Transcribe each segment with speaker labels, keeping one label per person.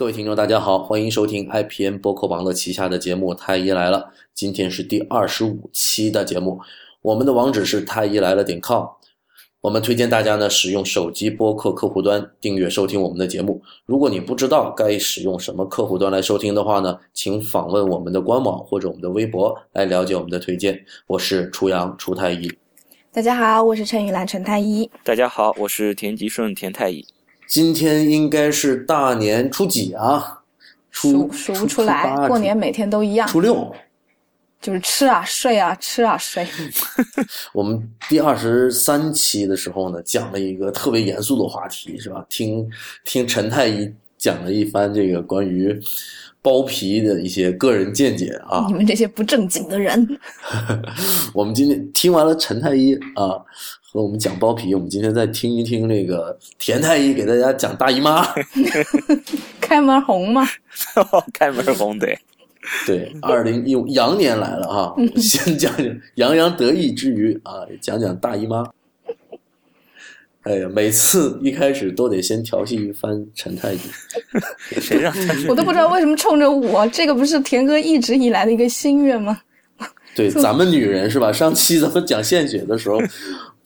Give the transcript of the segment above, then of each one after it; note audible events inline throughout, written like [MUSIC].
Speaker 1: 各位听众，大家好，欢迎收听 IPN 播客网络旗下的节目《太医来了》。今天是第二十五期的节目，我们的网址是太医来了点 com。我们推荐大家呢使用手机播客客户端订阅收听我们的节目。如果你不知道该使用什么客户端来收听的话呢，请访问我们的官网或者我们的微博来了解我们的推荐。我是楚阳楚太医。
Speaker 2: 大家好，我是陈雨兰陈太医。
Speaker 3: 大家好，我是田吉顺田太医。
Speaker 1: 今天应该是大年初几啊？初
Speaker 2: 数数不出来，过年每天都一样。
Speaker 1: 初六，
Speaker 2: 就是吃啊睡啊吃啊睡。[LAUGHS]
Speaker 1: 我们第二十三期的时候呢，讲了一个特别严肃的话题，是吧？听听陈太医讲了一番这个关于包皮的一些个人见解啊。
Speaker 2: 你们这些不正经的人。[LAUGHS]
Speaker 1: 我们今天听完了陈太医啊。和我们讲包皮，我们今天再听一听那个田太医给大家讲大姨妈，[LAUGHS]
Speaker 2: 开门红吗？[LAUGHS]
Speaker 3: 开门红，对，[LAUGHS]
Speaker 1: 对，二零一五羊年来了哈，先讲讲洋洋得意之余啊，讲讲大姨妈。哎呀，每次一开始都得先调戏一番陈太医，
Speaker 3: 谁让他？
Speaker 2: 我都不知道为什么冲着我，这个不是田哥一直以来的一个心愿吗？
Speaker 1: 对，咱们女人是吧？上期咱们讲献血的时候。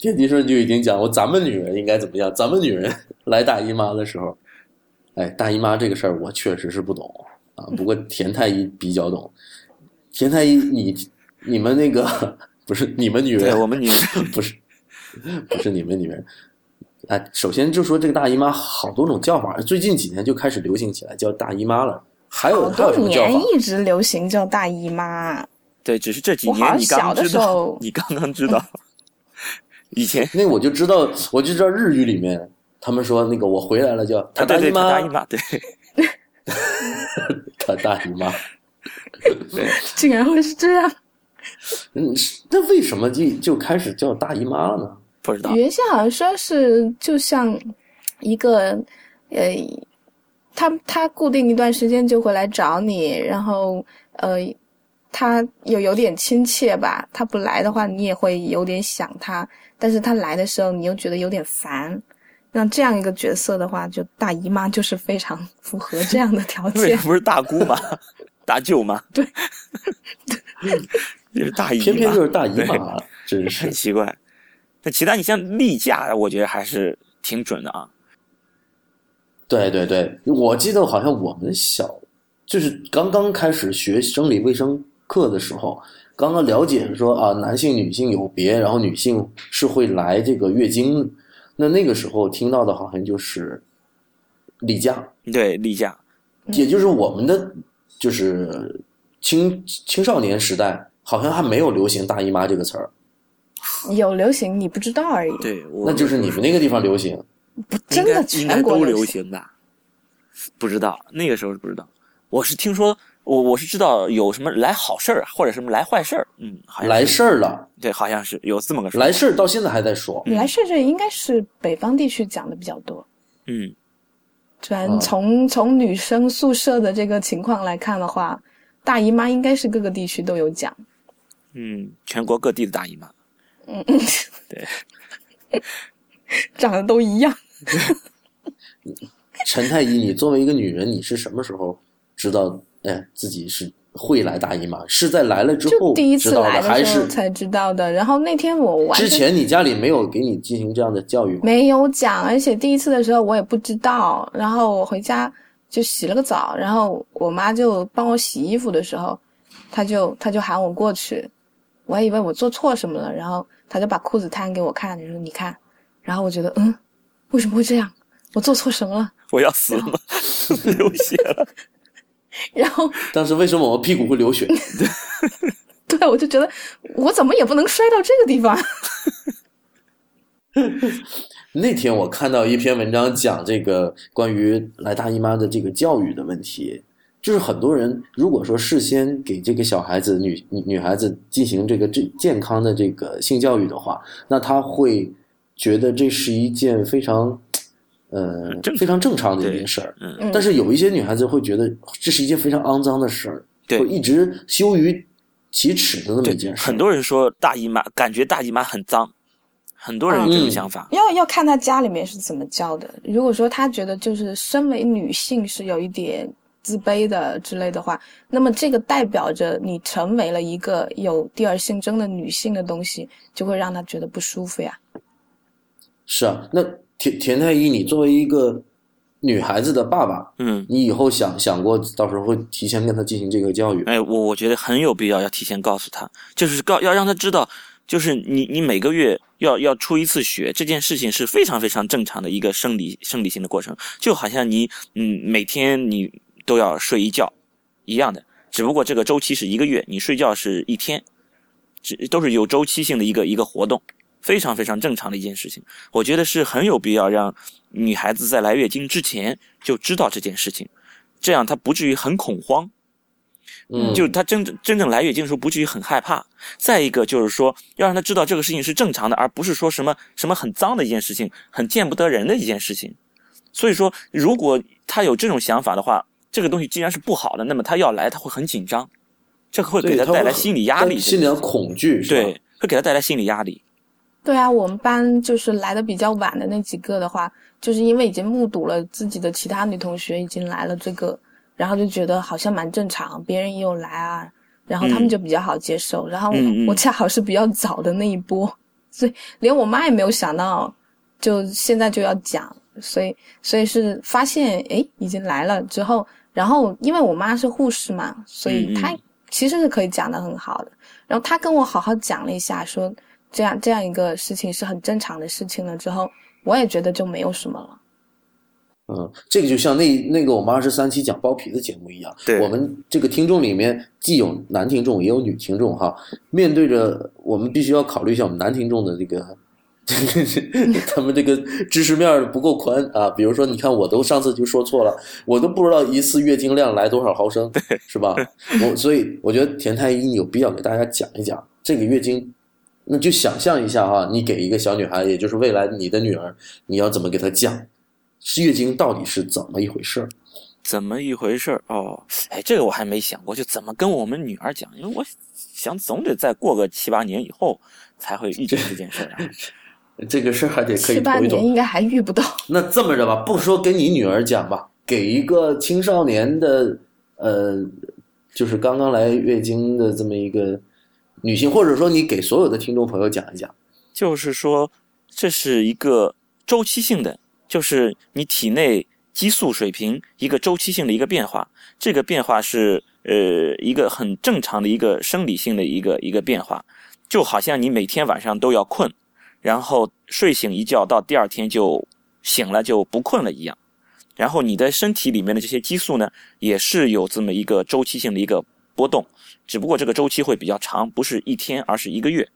Speaker 1: 天迪顺就已经讲过，咱们女人应该怎么样？咱们女人 [LAUGHS] 来大姨妈的时候，哎，大姨妈这个事儿我确实是不懂啊。不过田太医比较懂。田太医，你你们那个不是你们女人，
Speaker 3: 我们女人 [LAUGHS]
Speaker 1: 不是不是你们女人。哎，首先就说这个大姨妈好多种叫法，最近几年就开始流行起来叫大姨妈了。还有还有什么叫法？
Speaker 2: 一直流行叫大姨妈。
Speaker 3: 对，只是这几年你刚知道，你刚刚知道。[LAUGHS] 以前
Speaker 1: 那我就知道，我就知道日语里面他们说那个我回来了叫他
Speaker 3: 大
Speaker 1: 姨妈，
Speaker 3: 大姨妈对，
Speaker 1: 他大姨妈，[LAUGHS] [LAUGHS]
Speaker 2: 竟然会是这样？
Speaker 1: 嗯，那为什么就就开始叫大姨妈了呢？
Speaker 3: 不知道。
Speaker 2: 原先好像说是就像一个呃，他他固定一段时间就会来找你，然后呃，他有有点亲切吧。他不来的话，你也会有点想他。但是他来的时候，你又觉得有点烦，那这样一个角色的话，就大姨妈就是非常符合这样的条件。[LAUGHS]
Speaker 3: 不是大姑吗？[LAUGHS] 大舅吗？
Speaker 2: 对，[LAUGHS]
Speaker 3: 就是大姨妈，
Speaker 1: 偏偏就是大姨妈，真是
Speaker 3: 很奇怪。那其他你像例假，我觉得还是挺准的啊。
Speaker 1: 对对对，我记得好像我们小，就是刚刚开始学生理卫生课的时候。刚刚了解说啊，男性女性有别，然后女性是会来这个月经，那那个时候听到的好像就是例假，
Speaker 3: 对例假，
Speaker 1: 也就是我们的就是青青少年时代，好像还没有流行大姨妈这个词儿，
Speaker 2: 有流行你不知道而已，
Speaker 3: 对，
Speaker 1: 那就是你们那个地方流行，
Speaker 2: 不真的全国
Speaker 3: 都流行。的，不知道那个时候是不知道，我是听说。我我是知道有什么来好事儿或者什么来坏事儿，嗯，
Speaker 1: 来事儿了，
Speaker 3: 对，好像是有这么个
Speaker 1: 来事儿，到现在还在说。
Speaker 2: 来事儿这应该是北方地区讲的比较多，
Speaker 3: 嗯，
Speaker 2: 然从从女生宿舍的这个情况来看的话，大姨妈应该是各个地区都有讲，
Speaker 3: 嗯，全国各地的大姨妈，
Speaker 2: 嗯，[LAUGHS]
Speaker 3: 对，[LAUGHS]
Speaker 2: 长得都一样。[LAUGHS]
Speaker 1: 陈太医，你作为一个女人，你是什么时候知道？哎，自己是会来大姨妈，是在来了之后
Speaker 2: 第一次来
Speaker 1: 的时候
Speaker 2: 才知道的。然后那天我完
Speaker 1: 之前你家里没有给你进行这样的教育吗？
Speaker 2: 没有讲，而且第一次的时候我也不知道。然后我回家就洗了个澡，然后我妈就帮我洗衣服的时候，她就她就喊我过去，我还以为我做错什么了，然后她就把裤子摊给我看，你说你看。然后我觉得嗯，为什么会这样？我做错什么了？
Speaker 3: 我要死了吗？[LAUGHS] 流血了。
Speaker 2: 然后，[LAUGHS]
Speaker 1: 当时为什么我屁股会流血？[LAUGHS]
Speaker 2: 对，我就觉得我怎么也不能摔到这个地方。[LAUGHS]
Speaker 1: 那天我看到一篇文章，讲这个关于来大姨妈的这个教育的问题，就是很多人如果说事先给这个小孩子、女女孩子进行这个这健康的这个性教育的话，那他会觉得这是一件非常。呃，非常正常的一件事儿，
Speaker 3: 嗯，
Speaker 1: 但是有一些女孩子会觉得这是一件非常肮脏的事儿，
Speaker 3: 对，
Speaker 1: 会一直羞于启齿的那么一件事。
Speaker 3: 很多人说大姨妈，感觉大姨妈很脏，很多人有这种想法。
Speaker 2: 要要看他家里面是怎么教的。如果说他觉得就是身为女性是有一点自卑的之类的话，那么这个代表着你成为了一个有第二性征的女性的东西，就会让他觉得不舒服呀。
Speaker 1: 是啊，那田田太医，你作为一个女孩子的爸爸，
Speaker 3: 嗯，
Speaker 1: 你以后想想过，到时候会提前跟她进行这个教育。
Speaker 3: 哎，我我觉得很有必要，要提前告诉他，就是告要让他知道，就是你你每个月要要出一次血，这件事情是非常非常正常的一个生理生理性的过程，就好像你嗯每天你都要睡一觉一样的，只不过这个周期是一个月，你睡觉是一天，这都是有周期性的一个一个活动。非常非常正常的一件事情，我觉得是很有必要让女孩子在来月经之前就知道这件事情，这样她不至于很恐慌，
Speaker 1: 嗯，
Speaker 3: 就她真正真正来月经的时候不至于很害怕。再一个就是说，要让她知道这个事情是正常的，而不是说什么什么很脏的一件事情，很见不得人的一件事情。所以说，如果她有这种想法的话，这个东西既然是不好的，那么她要来，她会很紧张，这个会给她带来心理压力，
Speaker 1: 心理的恐惧，
Speaker 3: 对，会给她带来心理压力。
Speaker 2: 对啊，我们班就是来的比较晚的那几个的话，就是因为已经目睹了自己的其他女同学已经来了这个，然后就觉得好像蛮正常，别人也有来啊，然后他们就比较好接受。然后我恰好是比较早的那一波，所以连我妈也没有想到，就现在就要讲，所以所以是发现诶已经来了之后，然后因为我妈是护士嘛，所以她其实是可以讲的很好的。然后她跟我好好讲了一下，说。这样这样一个事情是很正常的事情了。之后我也觉得就没有什么了。
Speaker 1: 嗯，这个就像那那个我们二十三期讲包皮的节目一样，我们这个听众里面既有男听众也有女听众哈。面对着我们必须要考虑一下我们男听众的这个，[LAUGHS] 他们这个知识面不够宽啊。比如说，你看我都上次就说错了，我都不知道一次月经量来多少毫升，是吧？我所以我觉得田太医有必要给大家讲一讲这个月经。那就想象一下哈，你给一个小女孩，也就是未来你的女儿，你要怎么给她讲，月经到底是怎么一回事儿？
Speaker 3: 怎么一回事儿？哦，哎，这个我还没想过，就怎么跟我们女儿讲，因为我想总得再过个七八年以后才会遇见这件事儿啊。[LAUGHS]
Speaker 1: 这个事儿还得可以
Speaker 2: 七八年应该还遇不到。
Speaker 1: 那这么着吧，不说跟你女儿讲吧，给一个青少年的，呃，就是刚刚来月经的这么一个。女性，或者说你给所有的听众朋友讲一讲，
Speaker 3: 就是说这是一个周期性的，就是你体内激素水平一个周期性的一个变化，这个变化是呃一个很正常的一个生理性的一个一个变化，就好像你每天晚上都要困，然后睡醒一觉到第二天就醒了就不困了一样，然后你的身体里面的这些激素呢，也是有这么一个周期性的一个波动。只不过这个周期会比较长，不是一天，而是一个月。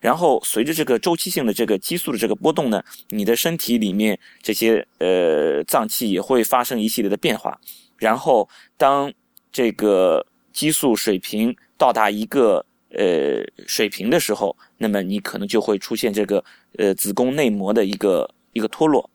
Speaker 3: 然后随着这个周期性的这个激素的这个波动呢，你的身体里面这些呃脏器也会发生一系列的变化。然后当这个激素水平到达一个呃水平的时候，那么你可能就会出现这个呃子宫内膜的一个一个脱落，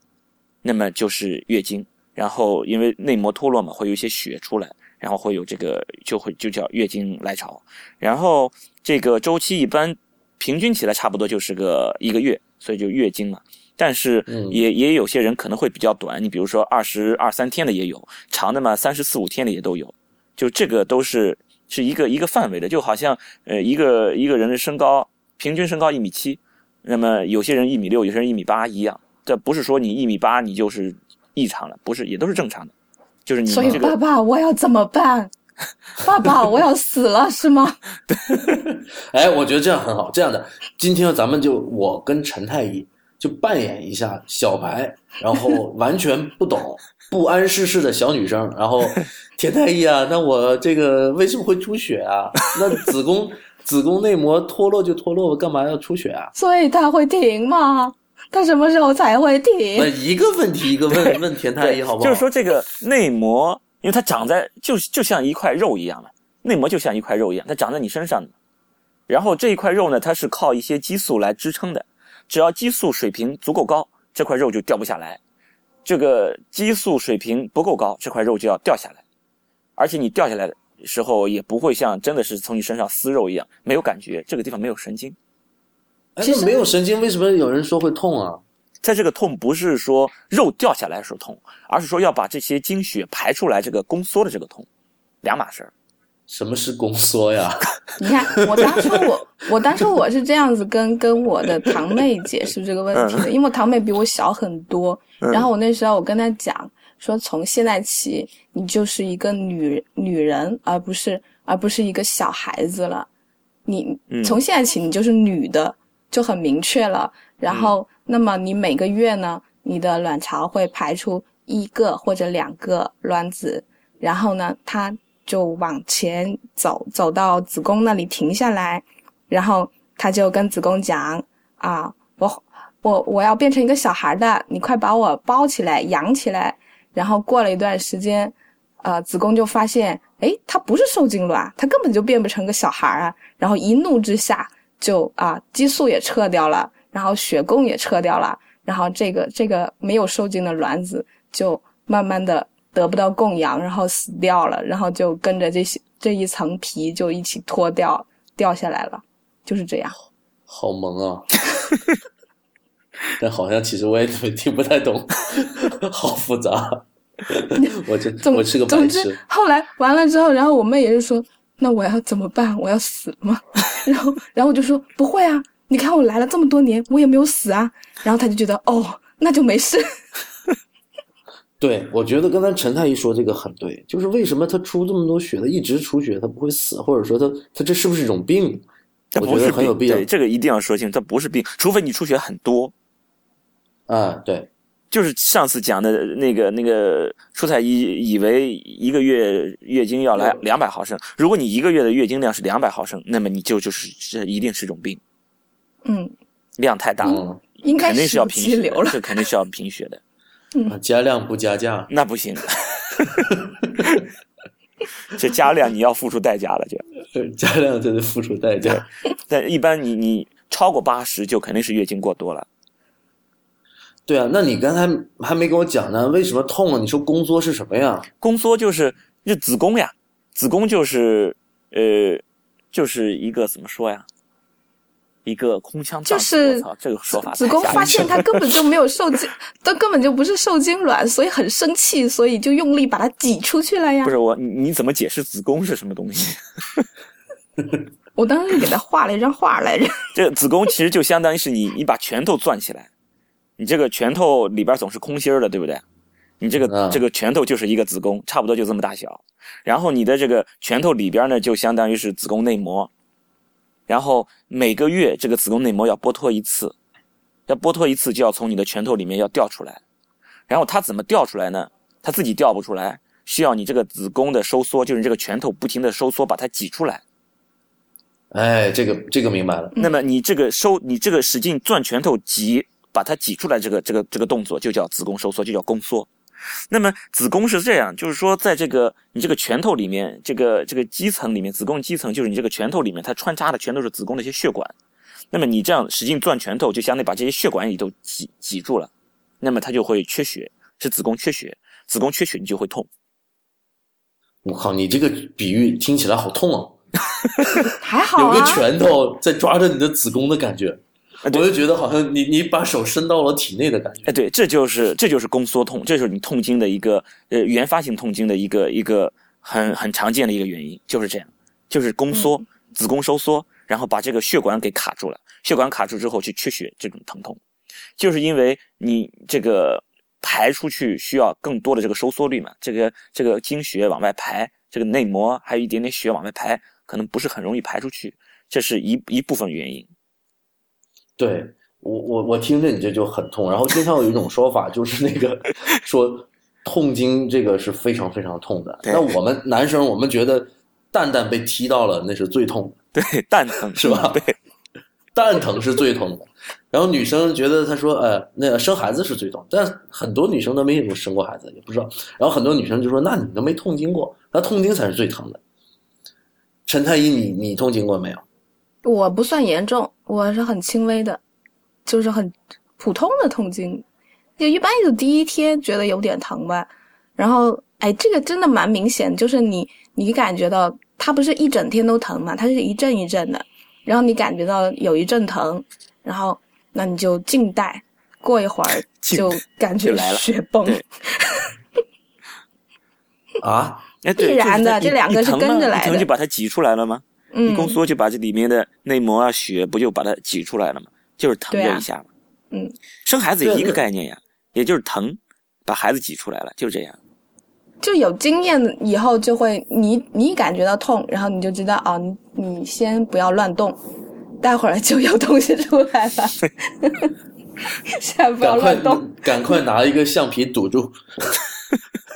Speaker 3: 那么就是月经。然后因为内膜脱落嘛，会有一些血出来。然后会有这个，就会就叫月经来潮，然后这个周期一般平均起来差不多就是个一个月，所以就月经嘛。但是也也有些人可能会比较短，你比如说二十二三天的也有，长的嘛三十四五天的也都有，就这个都是是一个一个范围的，就好像呃一个一个人的身高平均身高一米七，那么有些人一米六，有些人一米八一样，这不是说你一米八你就是异常了，不是，也都是正常的。就是你，
Speaker 2: 所以爸爸，我要怎么办？[LAUGHS] 爸爸，我要死了是吗？[LAUGHS]
Speaker 1: 哎，我觉得这样很好。这样的，今天咱们就我跟陈太医就扮演一下小白，然后完全不懂、不谙世事的小女生。然后 [LAUGHS] 田太医啊，那我这个为什么会出血啊？那子宫子宫内膜脱落就脱落，我干嘛要出血啊？
Speaker 2: 所以它会停吗？它什么时候才会停？
Speaker 1: 一个问题一个问问田太医好不好？
Speaker 3: 就是说这个内膜，因为它长在就就像一块肉一样的，内膜就像一块肉一样，它长在你身上的。然后这一块肉呢，它是靠一些激素来支撑的。只要激素水平足够高，这块肉就掉不下来；这个激素水平不够高，这块肉就要掉下来。而且你掉下来的时候，也不会像真的是从你身上撕肉一样，没有感觉，这个地方没有神经。
Speaker 1: 哎，
Speaker 2: 其实
Speaker 1: 没有神经，为什么有人说会痛啊？
Speaker 3: 在这个痛不是说肉掉下来的时候痛，而是说要把这些经血排出来，这个宫缩的这个痛，两码事儿。
Speaker 1: 什么是宫缩呀？[LAUGHS]
Speaker 2: 你看，我当初我我当初我是这样子跟跟我的堂妹解释这个问题的，因为我堂妹比我小很多，然后我那时候我跟她讲说，从现在起你就是一个女女人，而不是而不是一个小孩子了，你
Speaker 3: 嗯
Speaker 2: 从现在起你就是女的，就很明确了。然后，那么你每个月呢，你的卵巢会排出一个或者两个卵子，然后呢，它就往前走，走到子宫那里停下来，然后它就跟子宫讲啊，我我我要变成一个小孩的，你快把我包起来，养起来。然后过了一段时间，呃，子宫就发现，诶，它不是受精卵，它根本就变不成个小孩啊。然后一怒之下就啊，激素也撤掉了，然后血供也撤掉了，然后这个这个没有受精的卵子就慢慢的得不到供养，然后死掉了，然后就跟着这些这一层皮就一起脱掉掉下来了，就是这样。
Speaker 1: 好萌啊！但好像其实我也听不太懂，[LAUGHS] 好复杂。[LAUGHS] 我这
Speaker 2: 总
Speaker 1: 我是个白
Speaker 2: 总之
Speaker 1: 痴。，
Speaker 2: 后来完了之后，然后我妹也是说：“那我要怎么办？我要死吗？” [LAUGHS] 然后，然后我就说：“不会啊，你看我来了这么多年，我也没有死啊。”然后他就觉得：“哦，那就没事。[LAUGHS]
Speaker 1: 对，我觉得刚才陈太医说这个很对，就是为什么他出这么多血，他一直出血，他不会死，或者说他他这是不是一种病？我觉
Speaker 3: 它不是病，
Speaker 1: 得很有必要
Speaker 3: 对，这个一定要说清楚，它不是病，除非你出血很多。
Speaker 1: 啊。对，
Speaker 3: 就是上次讲的那个那个出彩以以为一个月月经要来两百毫升，如果你一个月的月经量是两百毫升，那么你就就是这一定是种病，”
Speaker 2: 嗯，
Speaker 3: 量太大了，
Speaker 1: 嗯，
Speaker 2: 应该
Speaker 3: 肯定是要贫血
Speaker 2: 了。
Speaker 3: 这肯定是要贫血的，
Speaker 1: 嗯加量不加价。
Speaker 3: 那不行。[LAUGHS] 这加量你要付出代价了，就。[LAUGHS]
Speaker 1: 加量就得付出代价。[LAUGHS]
Speaker 3: 但一般你你超过八十就肯定是月经过多了。
Speaker 1: 对啊，那你刚才还没跟我讲呢，为什么痛啊？你说宫缩是什么呀？
Speaker 3: 宫缩就是就子宫呀，子宫就是呃就是一个怎么说呀？一个空腔。
Speaker 2: 就是，
Speaker 3: 这个说法
Speaker 2: 子宫发现它根本就没有受精，[LAUGHS] 它根本就不是受精卵，所以很生气，所以就用力把它挤出去了呀
Speaker 3: 不。是我，你你怎么解释子宫是什么东西？[LAUGHS]
Speaker 2: 我当时给他画了一张画来着。[LAUGHS]
Speaker 3: 这子宫其实就相当于是你你把拳头攥起来，你这个拳头里边总是空心儿的，对不对？你这个、
Speaker 1: 嗯
Speaker 3: 这个拳头就是一个子宫，差不多就这么大小。然后你的这个拳头里边呢，就相当于是子宫内膜。然后每个月这个子宫内膜要剥脱一次，要剥脱一次就要从你的拳头里面要掉出来。然后它怎么掉出来呢？它自己掉不出来，需要你这个子宫的收缩，就是你这个拳头不停的收缩，把它挤出来。
Speaker 1: 哎，这个这个明白了。
Speaker 3: 那么你这个收，你这个使劲攥拳头挤，把它挤出来，这个这个这个动作就叫子宫收缩，就叫宫缩。那么子宫是这样，就是说，在这个你这个拳头里面，这个这个基层里面，子宫基层就是你这个拳头里面，它穿插的全都是子宫的一些血管。那么你这样使劲攥拳头，就相当于把这些血管里都挤挤住了，那么它就会缺血，是子宫缺血，子宫缺血你就会痛。
Speaker 1: 我靠，你这个比喻听起来好痛啊！[LAUGHS] [LAUGHS]
Speaker 2: 还好啊，
Speaker 1: 有个拳头在抓着你的子宫的感觉，我就觉得好像你你把手伸到了体内的感觉。
Speaker 3: 哎，对，这就是这就是宫缩痛，这就是你痛经的一个呃原发性痛经的一个一个很很常见的一个原因，就是这样，就是宫缩，子宫收缩，然后把这个血管给卡住了，血管卡住之后去缺血，这种疼痛，就是因为你这个排出去需要更多的这个收缩率嘛，这个这个经血往外排，这个内膜还有一点点血往外排，可能不是很容易排出去，这是一一部分原因。
Speaker 1: 对我我我听着你这就很痛，然后经常有一种说法就是那个 [LAUGHS] 说痛经这个是非常非常痛的。那我们男生我们觉得蛋蛋被踢到了那是最痛的，
Speaker 3: 对，蛋疼
Speaker 1: 是吧
Speaker 3: 对，
Speaker 1: 蛋疼是最痛的。然后女生觉得她说呃那个生孩子是最痛，但很多女生都没有生过孩子，也不知道。然后很多女生就说那你都没痛经过，那痛经才是最疼的。陈太医，你你痛经过没有？
Speaker 2: 我不算严重，我是很轻微的，就是很普通的痛经，就一般就第一天觉得有点疼吧，然后哎，这个真的蛮明显，就是你你感觉到它不是一整天都疼嘛，它是一阵一阵的，然后你感觉到有一阵疼，然后那你就静待，过一会儿就感觉
Speaker 3: 来了
Speaker 2: 血崩。[LAUGHS]
Speaker 1: 啊，
Speaker 2: 必然的这两个是跟着来的
Speaker 3: 就把它挤出来了吗？宫缩就把这里面的内膜啊、血不就把它挤出来了吗？就是疼这一下嘛。
Speaker 2: 嗯，
Speaker 3: 生孩子也一个概念呀，也就是疼，把孩子挤出来了，就这样。
Speaker 2: 就有经验以后就会，你你感觉到痛，然后你就知道哦，你你先不要乱动，待会儿就有东西出来了。[LAUGHS] 现在不要乱动。
Speaker 1: 赶快拿一个橡皮堵住。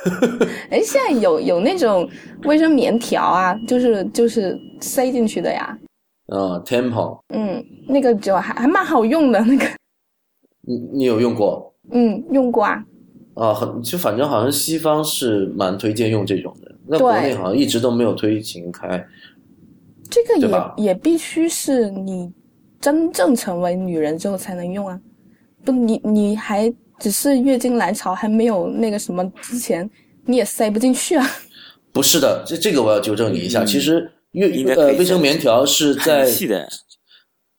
Speaker 1: [LAUGHS]
Speaker 2: 哎，现在有有那种卫生棉条啊，就是就是塞进去的呀。
Speaker 1: 啊，temple
Speaker 2: 嗯，那个就还还蛮好用的，那个
Speaker 1: 你你有用过？
Speaker 2: 嗯用过啊。
Speaker 1: 啊，很就反正好像西方是蛮推荐用这种的，那国内好像一直都没有推行开。
Speaker 2: 这个也也必须是你真正成为女人之后才能用啊，不，你你还只是月经来潮还没有那个什么之前，你也塞不进去啊。[LAUGHS]
Speaker 1: 不是的，这这个我要纠正你一下，
Speaker 3: 嗯
Speaker 1: 其实月呃卫生棉条是在
Speaker 3: 很细的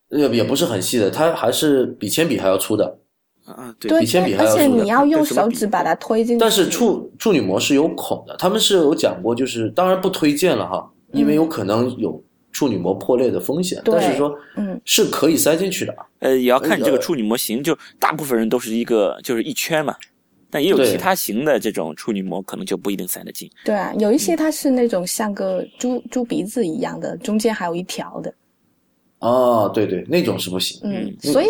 Speaker 1: 呃也不是很细的，它还是比铅笔还要粗的，
Speaker 3: 啊，对
Speaker 2: 对
Speaker 1: 比铅笔还要粗而且
Speaker 2: 你要用手指把它推进去。
Speaker 1: 但是处处女膜是有孔的，他们是有讲过，就是当然不推荐了哈，因为有可能有处女膜破裂的风险，但是说
Speaker 2: 嗯
Speaker 1: 是可以塞进去的。
Speaker 3: 呃，也要看你这个
Speaker 1: 呃
Speaker 3: 处女膜型，就大部分人都是一个就是一圈嘛，但也有其他型的这种处女膜，可能就不一定塞得进。
Speaker 2: 对啊，有一些它是那种像个猪猪鼻子一样的，中间还有一条的。
Speaker 1: 哦，对对，那种是不行。
Speaker 2: 嗯，
Speaker 1: 嗯
Speaker 2: 所以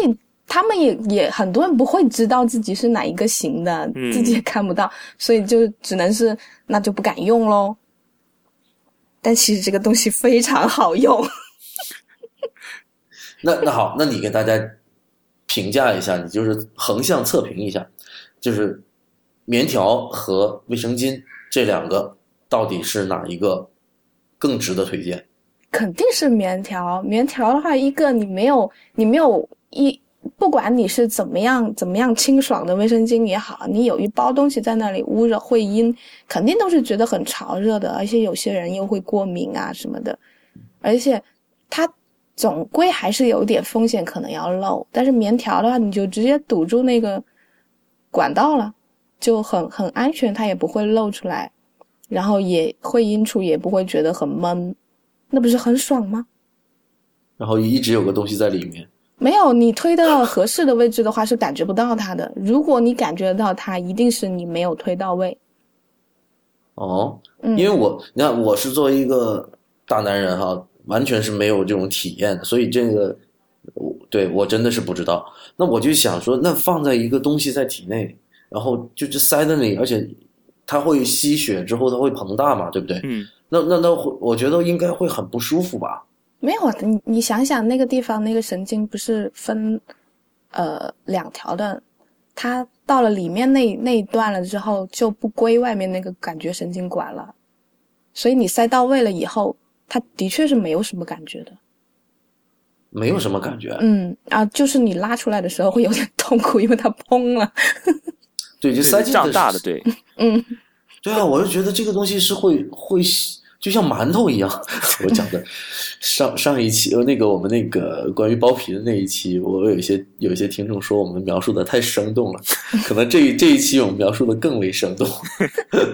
Speaker 2: 他们也也很多人不会知道自己是哪一个型的，
Speaker 3: 嗯
Speaker 2: 自己也看不到，所以就只能是那就不敢用喽。但其实这个东西非常好用，[LAUGHS]
Speaker 1: 那那好，那你给大家评价一下，你就是横向测评一下，就是棉条和卫生巾这两个到底是哪一个更值得推荐？
Speaker 2: 肯定是棉条。棉条的话，一个你没有你没有一，不管你是怎么样怎么样清爽的卫生巾也好，你有一包东西在那里捂着会阴，肯定都是觉得很潮热的，而且有些人又会过敏啊什么的，而且它总归还是有点风险，可能要漏。但是棉条的话，你就直接堵住那个管道了，就很很安全，它也不会漏出来，然后也会阴处也不会觉得很闷，那不是很爽吗？
Speaker 1: 然后一直有个东西在里面。
Speaker 2: 没有，你推到合适的位置的话是感觉不到它的。如果你感觉到它，一定是你没有推到位。
Speaker 1: 哦，
Speaker 2: 嗯，
Speaker 1: 因为我你看我是作为一个大男人哈，完全是没有这种体验的，所以这个我对我真的是不知道。那我就想说，那放在一个东西在体内，然后就就塞在那里，而且它会吸血之后它会膨大嘛，对不对？
Speaker 3: 嗯，
Speaker 1: 那那那会我觉得应该会很不舒服吧？
Speaker 2: 没有，你你想想那个地方那个神经不是分呃两条的，它到了里面那那一段了之后，就不归外面那个感觉神经管了，所以你塞到位了以后，它的确是没有什么感觉的。
Speaker 1: 没有什么感觉。
Speaker 2: 嗯啊，就是你拉出来的时候会有点痛苦，因为它崩了。
Speaker 1: 对，就塞进
Speaker 3: 胀大的，对，
Speaker 2: 嗯，
Speaker 1: 对啊，我就觉得这个东西是会会就像馒头一样。[LAUGHS] 我讲的上上一期呃那个我们那个关于包皮的那一期，我有一些有一些听众说我们描述的太生动了，[LAUGHS] 可能这一这一期我们描述的更为生动。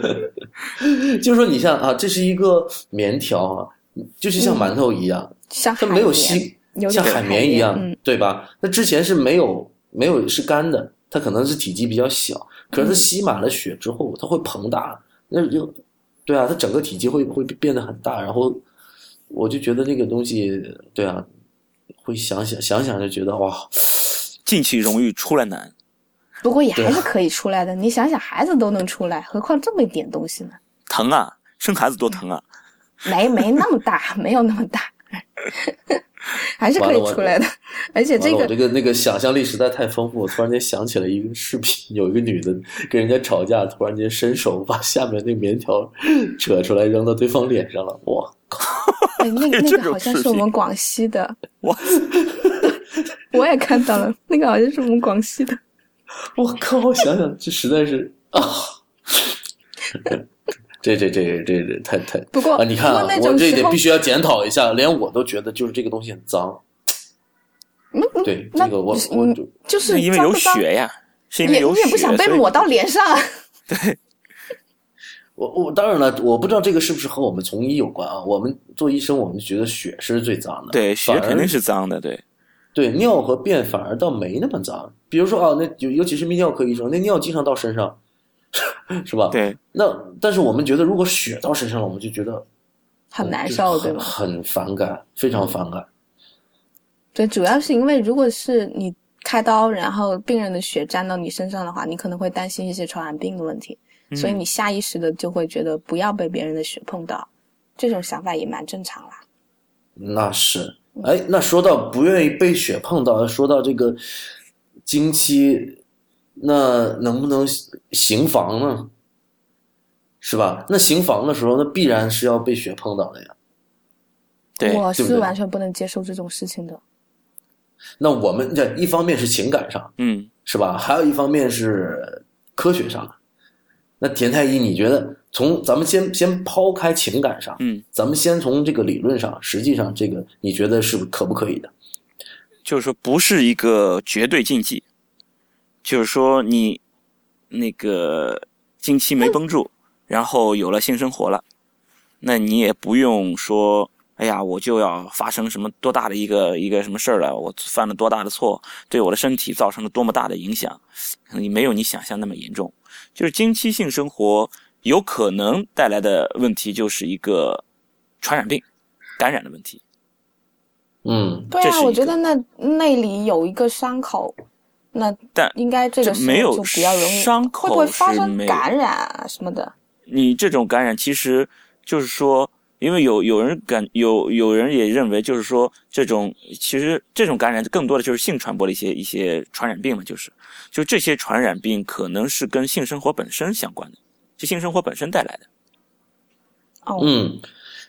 Speaker 1: [LAUGHS] 就是说，你像啊，这是一个棉条啊，就是像馒头一样，
Speaker 2: 像
Speaker 1: 它没有吸，
Speaker 2: 有
Speaker 1: 像海绵一样，
Speaker 2: 嗯
Speaker 1: 对吧？那之前是没有没有是干的，它可能是体积比较小，可是它
Speaker 2: 嗯
Speaker 1: 吸满了血之后，它会膨大，那就对啊，它整个体积会会变得很大，然后我就觉得那个东西，对啊，会想想想想就觉得哇，
Speaker 3: 进去容易出来难。
Speaker 2: 不过也还是可以出来的。你想想，孩子都能出来，何况这么一点东西呢？
Speaker 3: 疼啊，生孩子多疼啊！
Speaker 2: 没没那么大，没有那么大，[LAUGHS] [LAUGHS] 还是可以出来的。而且这个
Speaker 1: 这个那个想象力实在太丰富，我突然间想起了一个视频，有一个女的跟人家吵架，突然间伸手把下面那个棉条扯出来扔到对方脸上了，哇！
Speaker 2: 哎，那个 [LAUGHS] 那个好像是我们广西的，
Speaker 3: 我，
Speaker 2: 我也看到了，那个好像是我们广西的。
Speaker 1: 我靠！我想想，这实在是啊，[LAUGHS] 这这这这这太太
Speaker 2: 不过
Speaker 1: 啊！你看啊我这一
Speaker 2: 种时候
Speaker 1: 点必须要检讨一下，连我都觉得就是这个东西很脏。
Speaker 2: 嗯嗯
Speaker 1: 对，这个我我
Speaker 2: 嗯
Speaker 1: 就
Speaker 2: 就是
Speaker 3: 是因为有血呀，是因为
Speaker 2: 也
Speaker 3: 有血，
Speaker 2: 你也不想被抹到脸上。[LAUGHS]
Speaker 1: 对我我当然了，我不知道这个是不是和我们从医有关啊？我们做医生，我们觉得血是最脏的，
Speaker 3: 对血肯定是脏的，对，
Speaker 1: 对尿和便反而倒没那么脏。比如说啊，那尤尤其是泌尿科医生，那尿经常到身上，[LAUGHS] 是吧？。
Speaker 3: 对，
Speaker 1: 那但是我们觉得，如果血到身上了，我们就觉得
Speaker 2: 很难受，对吗？
Speaker 1: 很很反感，非常反感。
Speaker 2: 对，主要是因为如果是你开刀，然后病人的血沾到你身上的话，你可能会担心一些传染病的问题，所以
Speaker 3: 嗯
Speaker 2: 你下意识的就会觉得不要被别人的血碰到，这种想法也蛮正常啦。
Speaker 1: 那是，哎，那说到不愿意被血碰到，说到这个经期，那能不能行房呢？是吧？那行房的时候，那必然是要被血碰到的呀。
Speaker 3: 对，
Speaker 2: 我是完全不能接受这种事情的。
Speaker 1: 那我们这一方面是情感上，
Speaker 3: 嗯，
Speaker 1: 是吧？还有一方面是科学上。那田太医，你觉得从咱们先先抛开情感上，
Speaker 3: 嗯，
Speaker 1: 咱们先从这个理论上，实际上这个你觉得是可不可以的？
Speaker 3: 就是说不是一个绝对禁忌，就是说你那个经期没绷住，然后有了性生活了，那你也不用说，哎呀，我就要发生什么多大的一个一个什么事儿了，我犯了多大的错，对我的身体造成了多么大的影响，可能没有你想象那么严重。就是经期性生活有可能带来的问题，就是一个传染病、感染的问题。
Speaker 1: 嗯，
Speaker 2: 对啊，我觉得那那里有一个伤口，那
Speaker 3: 但
Speaker 2: 应该这个时候
Speaker 3: 这没有
Speaker 2: 就比较容易，
Speaker 3: 伤口
Speaker 2: 会不会发生
Speaker 3: 是没
Speaker 2: 感染啊什么的？
Speaker 3: 你这种感染其实就是说，因为有有人感有有人也认为，就是说这种其实这种感染更多的就是性传播的一些一些传染病嘛，就是就这些传染病可能是跟性生活本身相关的，就性生活本身带来的。
Speaker 2: 哦，
Speaker 1: 嗯，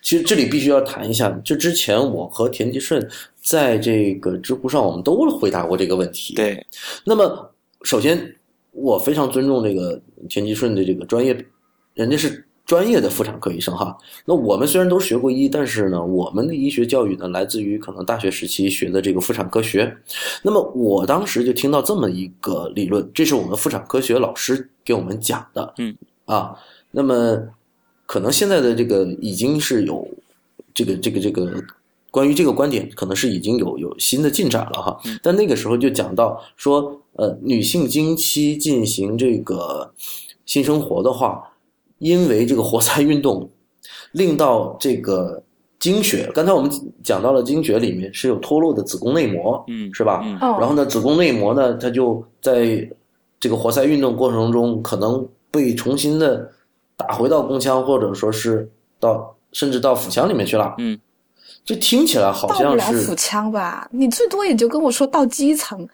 Speaker 1: 其实这里必须要谈一下，就之前我和田吉顺在这个知乎上，我们都回答过这个问题。，
Speaker 3: 对，
Speaker 1: 那么首先我非常尊重这个田吉顺的这个专业，人家是专业的妇产科医生哈。那我们虽然都学过医，但是呢，我们的医学教育呢，来自于可能大学时期学的这个妇产科学。那么我当时就听到这么一个理论，这是我们妇产科学老师给我们讲的。
Speaker 3: 嗯，
Speaker 1: 啊，那么可能现在的这个已经是有这个这个这个关于这个观点，可能是已经有有新的进展了哈。但那个时候就讲到说，呃，女性经期进行这个性生活的话，因为这个活塞运动，令到这个经血，刚才我们讲到了经血里面是有脱落的子宫内膜，
Speaker 3: 嗯，
Speaker 1: 是吧？然后呢，子宫内膜呢，它就在这个活塞运动过程中，可能被重新的打回到宫腔，或者说是到甚至到腹腔里面去了。
Speaker 3: 嗯，
Speaker 1: 这听起来好
Speaker 2: 到不
Speaker 1: 像
Speaker 2: 了腹腔吧？你最多也就跟我说到基层。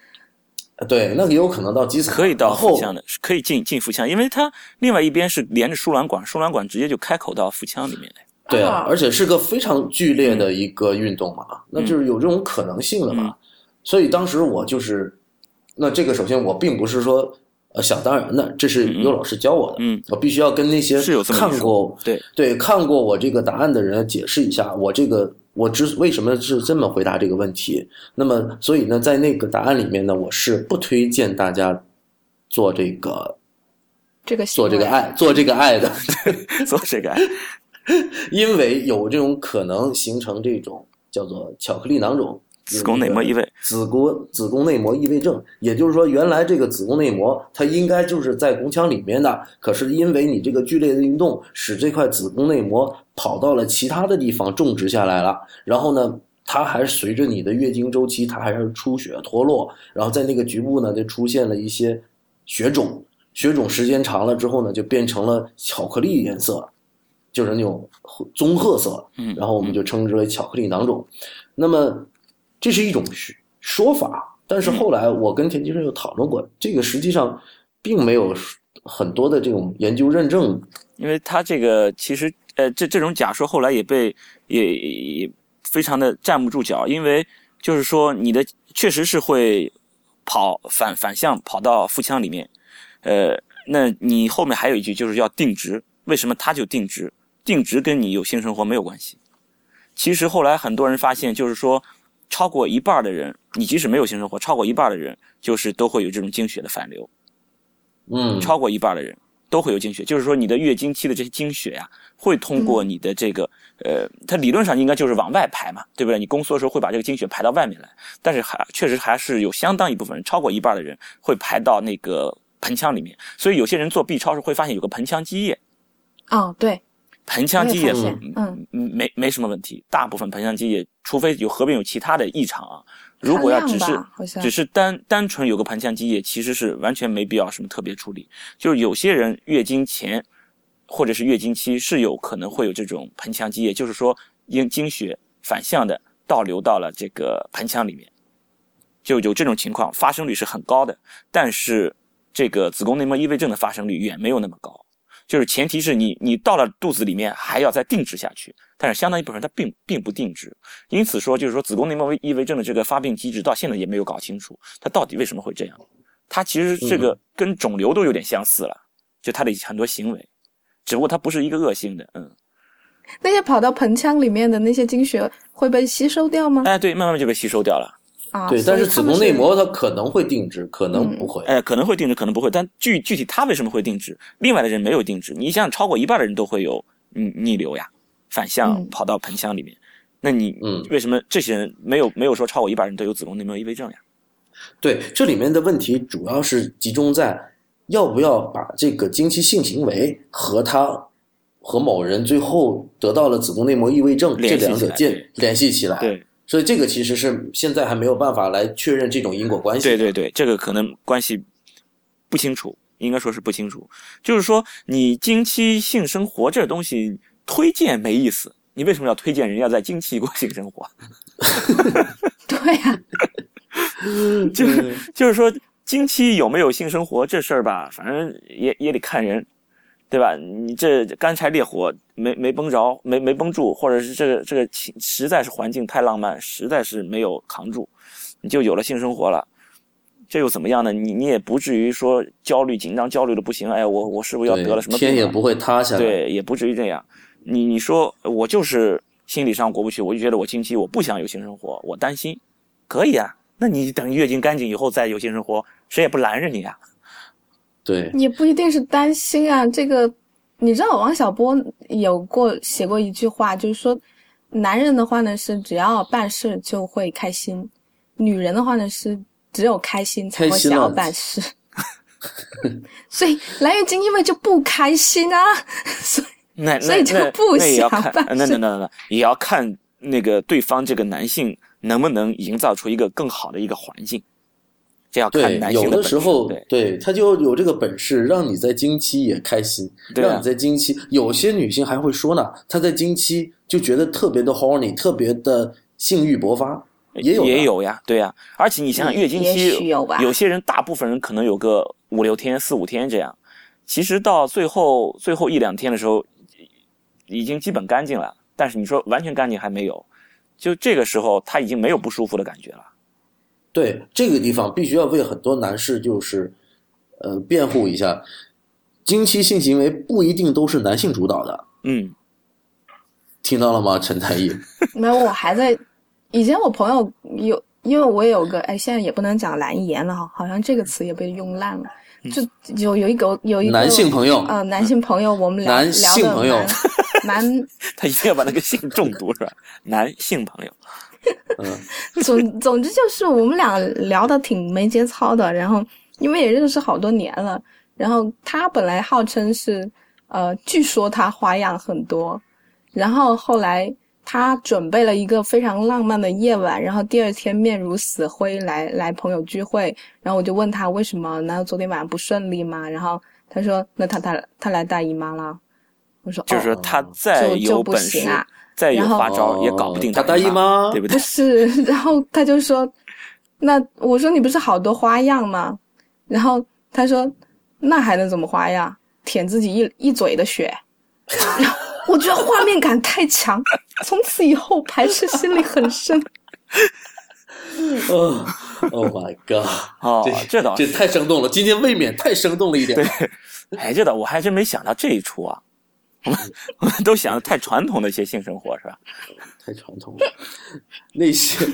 Speaker 1: 对，那个有可能到基层，
Speaker 3: 可以到腹腔的，是可以进进腹腔，因为它另外一边是连着输卵管，输卵管直接就开口到腹腔里面来。
Speaker 1: 对啊
Speaker 2: 啊，
Speaker 1: 而且是个非常剧烈的一个运动嘛，那就是有这种可能性的嘛。
Speaker 3: 嗯
Speaker 1: 所以当时我就是，那这个首先我并不是说呃想当然的，这是有老师教我的，
Speaker 3: 嗯，
Speaker 1: 我必须要跟那些看过
Speaker 3: 对
Speaker 1: 对看过我这个答案的人解释一下，我这个我之为什么是这么回答这个问题。那么所以呢，在那个答案里面呢，我是不推荐大家做这个
Speaker 2: 这个
Speaker 1: 做这个爱做这个爱的。[LAUGHS]
Speaker 3: 做这个爱，[LAUGHS]
Speaker 1: 因为有这种可能形成这种叫做巧克力囊肿。
Speaker 3: 子宫内膜异位，
Speaker 1: 子宫子宫内膜异位症，也就是说，原来这个子宫内膜它应该就是在宫腔里面的，可是因为你这个剧烈的运动，使这块子宫内膜跑到了其他的地方种植下来了，然后呢，它还随着你的月经周期，它还是出血脱落，然后在那个局部呢，就出现了一些血肿，血肿时间长了之后呢，就变成了巧克力颜色，就是那种棕褐色，
Speaker 3: 嗯，
Speaker 1: 然后我们就称之为巧克力囊肿。那么这是一种说说法，但是后来我跟田先生又讨论过，这个实际上并没有很多的这种研究认证。
Speaker 3: 因为他这个其实呃，这这种假说后来也被也也非常的站不住脚，因为就是说你的确实是会跑反反向跑到腹腔里面，呃，那你后面还有一句就是要定植，为什么它就定植？定植跟你有性生活没有关系。其实后来很多人发现，就是说超过一半的人，你即使没有性生活，超过一半的人就是都会有这种经血的反流。
Speaker 1: 嗯，
Speaker 3: 超过一半的人都会有经血，就是说你的月经期的这些经血呀、会通过你的这个、呃，它理论上应该就是往外排嘛，对不对？你宫缩的时候会把这个经血排到外面来，但是还确实还是有相当一部分人，超过一半的人会排到那个盆腔里面，所以有些人做 B 超时会发现有个盆腔积液，
Speaker 2: 哦，对，
Speaker 3: 盆腔积液嗯
Speaker 2: 嗯
Speaker 3: 没没什么问题，大部分盆腔积液，除非有合并有其他的异常啊，如果要只是只是单单纯有个盆腔积液，其实是完全没必要什么特别处理。就是有些人月经前或者是月经期是有可能会有这种盆腔积液，就是说因经血反向的倒流到了这个盆腔里面，就有这种情况，发生率是很高的。但是这个子宫内膜异位症的发生率远没有那么高。就是前提是你你到了肚子里面还要再定植下去，但是相当一部分人它并并不定植，因此说就是说子宫内膜异位症的这个发病机制到现在也没有搞清楚，它到底为什么会这样？它其实这个跟肿瘤都有点相似了，就它的很多行为，只不过它不是一个恶性的，嗯，
Speaker 2: 那些跑到盆腔里面的那些经血会被吸收掉吗？
Speaker 3: 哎对，慢慢就被吸收掉了，
Speaker 2: 啊，
Speaker 1: 对，但是子宫内膜它可能会定植，可能不会。
Speaker 3: 哎可能会定植，可能不会，但具具体它为什么会定植，另外的人没有定植，你想想超过一半的人都会有嗯逆流呀，反向
Speaker 2: 嗯
Speaker 3: 跑到盆腔里面。那你
Speaker 1: 嗯
Speaker 3: 为什么这些人没有没有说超过一半人都有子宫内膜异位症呀？
Speaker 1: 对，这里面的问题主要是集中在要不要把这个经期性行为和他和某人最后得到了子宫内膜异位症这
Speaker 3: 联系起来
Speaker 1: 两者建联系起来。
Speaker 3: 对
Speaker 1: 所以这个其实是现在还没有办法来确认这种因果关系。
Speaker 3: 对对对，这个可能关系不清楚，应该说是不清楚。就是说，你经期性生活这东西推荐没意思，你为什么要推荐人家在经期过性生活？[LAUGHS]
Speaker 2: 对呀、[LAUGHS]
Speaker 3: 就是就是说，经期有没有性生活这事儿吧，反正也也得看人，对吧？你这干柴烈火没没绷着，没没绷住，或者是这个这个情实在是环境太浪漫，实在是没有扛住，你就有了性生活了。这又怎么样呢？你你也不至于说焦虑、紧张、焦虑的不行。哎，我我是不是要得了什么病、啊？
Speaker 1: 天也不会塌下来。
Speaker 3: 对，也不至于这样。你你说我就是心理上过不去，我就觉得我近期我不想有性生活，我担心，可以啊。那你等月经干净以后再有性生活，谁也不拦着你啊。
Speaker 1: 对
Speaker 2: 也不一定是担心啊。这个你知道，王小波有过写过一句话，就是说，男人的话呢是只要办事就会开心，女人的话呢是只有开心才会想要办事。[LAUGHS] 所以来月经因为就不开心啊，所以 [LAUGHS]
Speaker 3: 那
Speaker 2: 所以就不
Speaker 3: 那也要
Speaker 2: 想
Speaker 3: 看，
Speaker 2: 办事
Speaker 3: 那那那那也要看那个对方这个男性能不能营造出一个更好的一个环境，这要看
Speaker 1: 对，有的时候
Speaker 3: 对
Speaker 1: 对他就有这个本事，让你在经期也开心，
Speaker 3: 对啊
Speaker 1: 让你在经期。有些女性还会说呢，她在经期就觉得特别的 horny，特别的性欲勃发，也有
Speaker 3: 也有呀，对呀。而且你想想，月经期
Speaker 2: 有吧
Speaker 3: 有些人大部分人可能有个五六天、四五天这样，其实到最后最后一两天的时候，已经基本干净了。但是你说完全干净还没有，就这个时候他已经没有不舒服的感觉了。
Speaker 1: 对这个地方必须要为很多男士就是呃辩护一下，经期性行为不一定都是男性主导的，
Speaker 3: 嗯，
Speaker 1: 听到了吗，陈太医？[LAUGHS]
Speaker 2: 没有，我还在。以前我朋友有，因为我也有个，哎，现在也不能讲蓝颜了哈，好像这个词也被用烂了。就有有一个有一个
Speaker 1: 男性朋友
Speaker 2: 呃，男性朋友，我们聊
Speaker 1: 男性朋友
Speaker 2: 蛮蛮 [LAUGHS]
Speaker 3: 他一定要把那个性中毒是吧？男性朋友，[LAUGHS]
Speaker 2: 总总之就是我们俩聊的挺没节操的，然后因为也认识好多年了，然后他本来号称是呃，据说他花样很多，然后后来他准备了一个非常浪漫的夜晚，然后第二天面如死灰来来朋友聚会，然后我就问他为什么？难道昨天晚上不顺利吗？然后他说那他他他来大姨妈了，我说
Speaker 3: 就是他再有本事
Speaker 2: 行啊，
Speaker 3: 再有花招，也搞不定
Speaker 1: 他大
Speaker 3: 姨
Speaker 1: 姨妈
Speaker 3: 对不对？
Speaker 2: 不是，然后他就说，那我说你不是好多花样吗？然后他说，那还能怎么花样？舔自己一一嘴的血。然后我觉得画面感太强，从此以后排斥心理很深。
Speaker 1: 哦，Oh my god！[LAUGHS]
Speaker 3: 哦
Speaker 1: 这
Speaker 3: 倒这
Speaker 1: 太生动了，今天未免太生动了一点。
Speaker 3: 哎，这倒我还真没想到这一出啊。我们我们都想的太传统的一些性生活是吧？
Speaker 1: 太传统了。那些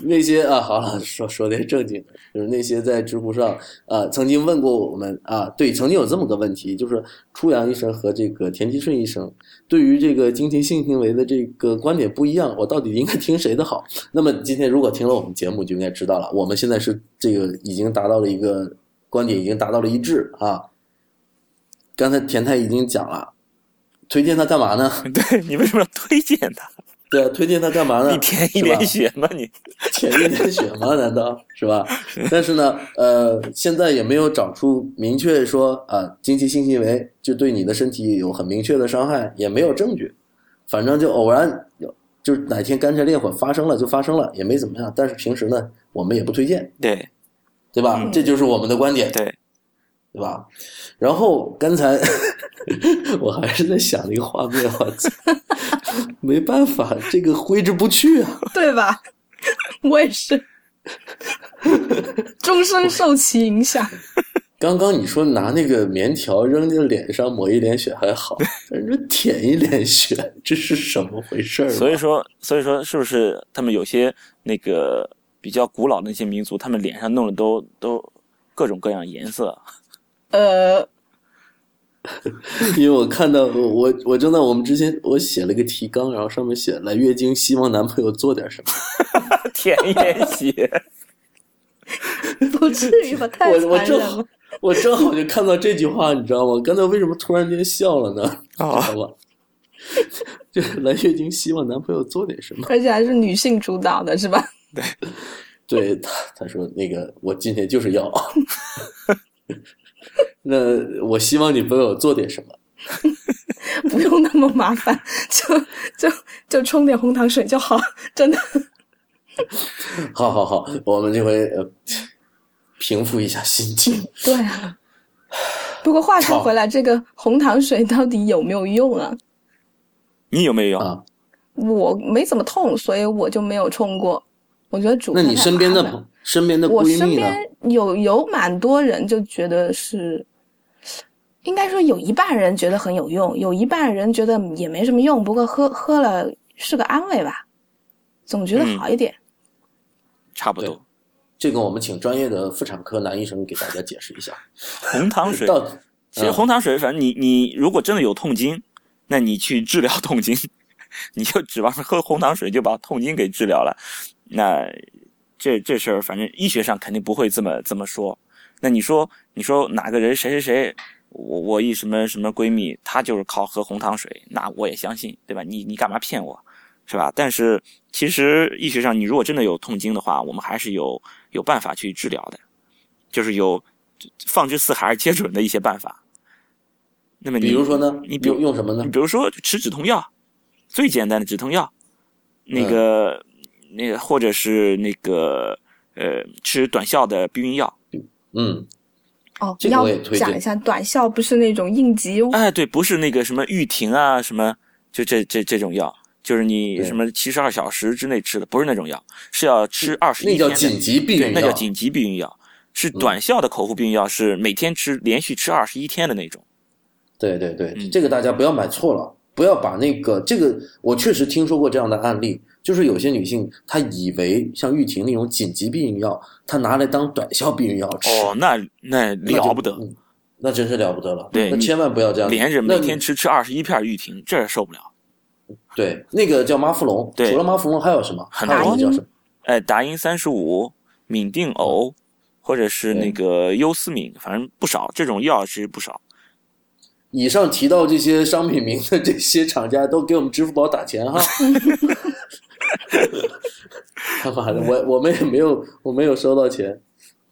Speaker 1: 那些啊，好了，说说点正经的，就是那些在知乎上啊曾经问过我们啊，对，曾经有这么个问题，就是初阳医生和这个田吉顺医生对于这个经期性行为的这个观点不一样，我到底应该听谁的好？那么今天如果听了我们节目，就应该知道了，我们现在是这个已经达到了一个观点，已经达到了一致啊。刚才田太已经讲了，推荐他干嘛呢？[LAUGHS]
Speaker 3: 对你为什么要推荐他？
Speaker 1: 对啊，推荐他干嘛呢？
Speaker 3: 你填一点血吗？你
Speaker 1: 舔一点血吗？[LAUGHS] 难道是吧？但是呢，呃，现在也没有找出明确说啊，经期性行为就对你的身体有很明确的伤害，也没有证据。反正就偶然有，就是哪天干柴烈火发生了就发生了，也没怎么样。但是平时呢，我们也不推荐，
Speaker 3: 对
Speaker 1: 对吧？
Speaker 2: 嗯
Speaker 1: 这就是我们的观点，
Speaker 3: 对，
Speaker 1: 对吧？然后刚才 [LAUGHS] 我还是在想那个画面，我操，没办法，这个挥之不去啊。[LAUGHS]
Speaker 2: 对吧？[LAUGHS] 我也是，终身受其影响。
Speaker 1: 刚刚你说拿那个棉条扔在脸上抹一脸血还好，但是舔一脸血，这是什么回事儿？
Speaker 3: 所以说，所以说，是不是他们有些那个比较古老的那些民族，他们脸上弄的都都各种各样颜色？
Speaker 2: 呃，[LAUGHS]
Speaker 1: 因为我看到我我我正在我们之前我写了个提纲，然后上面写来月经希望男朋友做点什么。
Speaker 3: 田野写，
Speaker 2: 不至于吧？太
Speaker 1: 我我正
Speaker 2: 好。
Speaker 1: 我正好就看到这句话，你知道吗？刚才为什么突然间笑了呢？
Speaker 3: 啊
Speaker 1: 知道吧？[LAUGHS] 就是来月经希望男朋友做点什么。
Speaker 2: 而且还是女性主导的，是吧？
Speaker 1: 对 [LAUGHS] 对他，他说那个我今天就是要，那我希望你帮我做点什么。[LAUGHS]
Speaker 2: 不用那么麻烦，[LAUGHS] 就就就冲点红糖水就好，真的。
Speaker 1: 好好好，我们这回呃平复一下心情。
Speaker 2: 对啊。不过话说回来，这个红糖水到底有没有用啊？
Speaker 3: 你有没有用？
Speaker 1: 啊，
Speaker 2: 我没怎么痛，所以我就没有冲过。我觉得主
Speaker 1: 那你身边的身边的
Speaker 2: 我身
Speaker 1: 闺蜜呢？
Speaker 2: 边有有蛮多人就觉得是，应该说有一半人觉得很有用，有一半人觉得也没什么用，不过喝喝了是个安慰吧，总觉得
Speaker 3: 嗯
Speaker 2: 好一点。
Speaker 3: 差不多。
Speaker 1: 这个我们请专业的妇产科男医生给大家解释一下。[LAUGHS]
Speaker 3: 红糖水，[LAUGHS]
Speaker 1: 到
Speaker 3: 其实红糖水，反正你你如果真的有痛经，那你去治疗痛经，[LAUGHS] 你就指望喝红糖水就把痛经给治疗了，那这这事儿反正医学上肯定不会这么这么说。那你说你说哪个人谁谁谁，我我一什么什么闺蜜，她就是靠喝红糖水，那我也相信，对吧？你你干嘛骗我，是吧？但是其实医学上，你如果真的有痛经的话，我们还是有有办法去治疗的，就是有放之四海而皆准的一些办法。那么你
Speaker 1: 比如说呢，
Speaker 3: 你比如
Speaker 1: 用用什么呢
Speaker 3: 你？比如说吃止痛药，最简单的止痛药，那个、那个或者是那个呃吃短效的避孕药。
Speaker 1: 嗯，
Speaker 2: 哦，
Speaker 1: 这个
Speaker 2: 要
Speaker 1: 我也推荐
Speaker 2: 讲一下，短效不是那种应急用。
Speaker 3: 哎，对，不是那个什么毓婷啊，什么就这这这种药，就是你什么七十二小时之内吃的，不是那种药，是要吃二十一天的。
Speaker 1: 那叫紧急避，孕药，
Speaker 3: 那叫紧急避孕药。是短效的口服避孕药，是每天吃，连续吃二十一天的那种。
Speaker 1: 对对对，
Speaker 3: 嗯
Speaker 1: 这个大家不要买错了，不要把那个这个，我确实听说过这样的案例，就是有些女性她以为像毓婷那种紧急避孕药，她拿来当短效避孕药吃，
Speaker 3: 哦，那那了不得，
Speaker 1: 嗯那真是了不得了。
Speaker 3: 对
Speaker 1: 那千万不要这样，
Speaker 3: 连着
Speaker 1: 那
Speaker 3: 每天吃吃二十一片毓婷，这受不了。
Speaker 1: 对那个叫妈富隆，
Speaker 3: 对
Speaker 1: 除了妈富隆还有什么？
Speaker 3: 很
Speaker 2: 多
Speaker 1: 叫什么？
Speaker 3: 哎，达英三十五、敏定偶，或者是那个优思敏，反正不少，这种药其实不少。
Speaker 1: 以上提到这些商品名的这些厂家都给我们支付宝打钱哈。[LAUGHS] [LAUGHS] 他妈的，我我们也没有，我没有收到钱。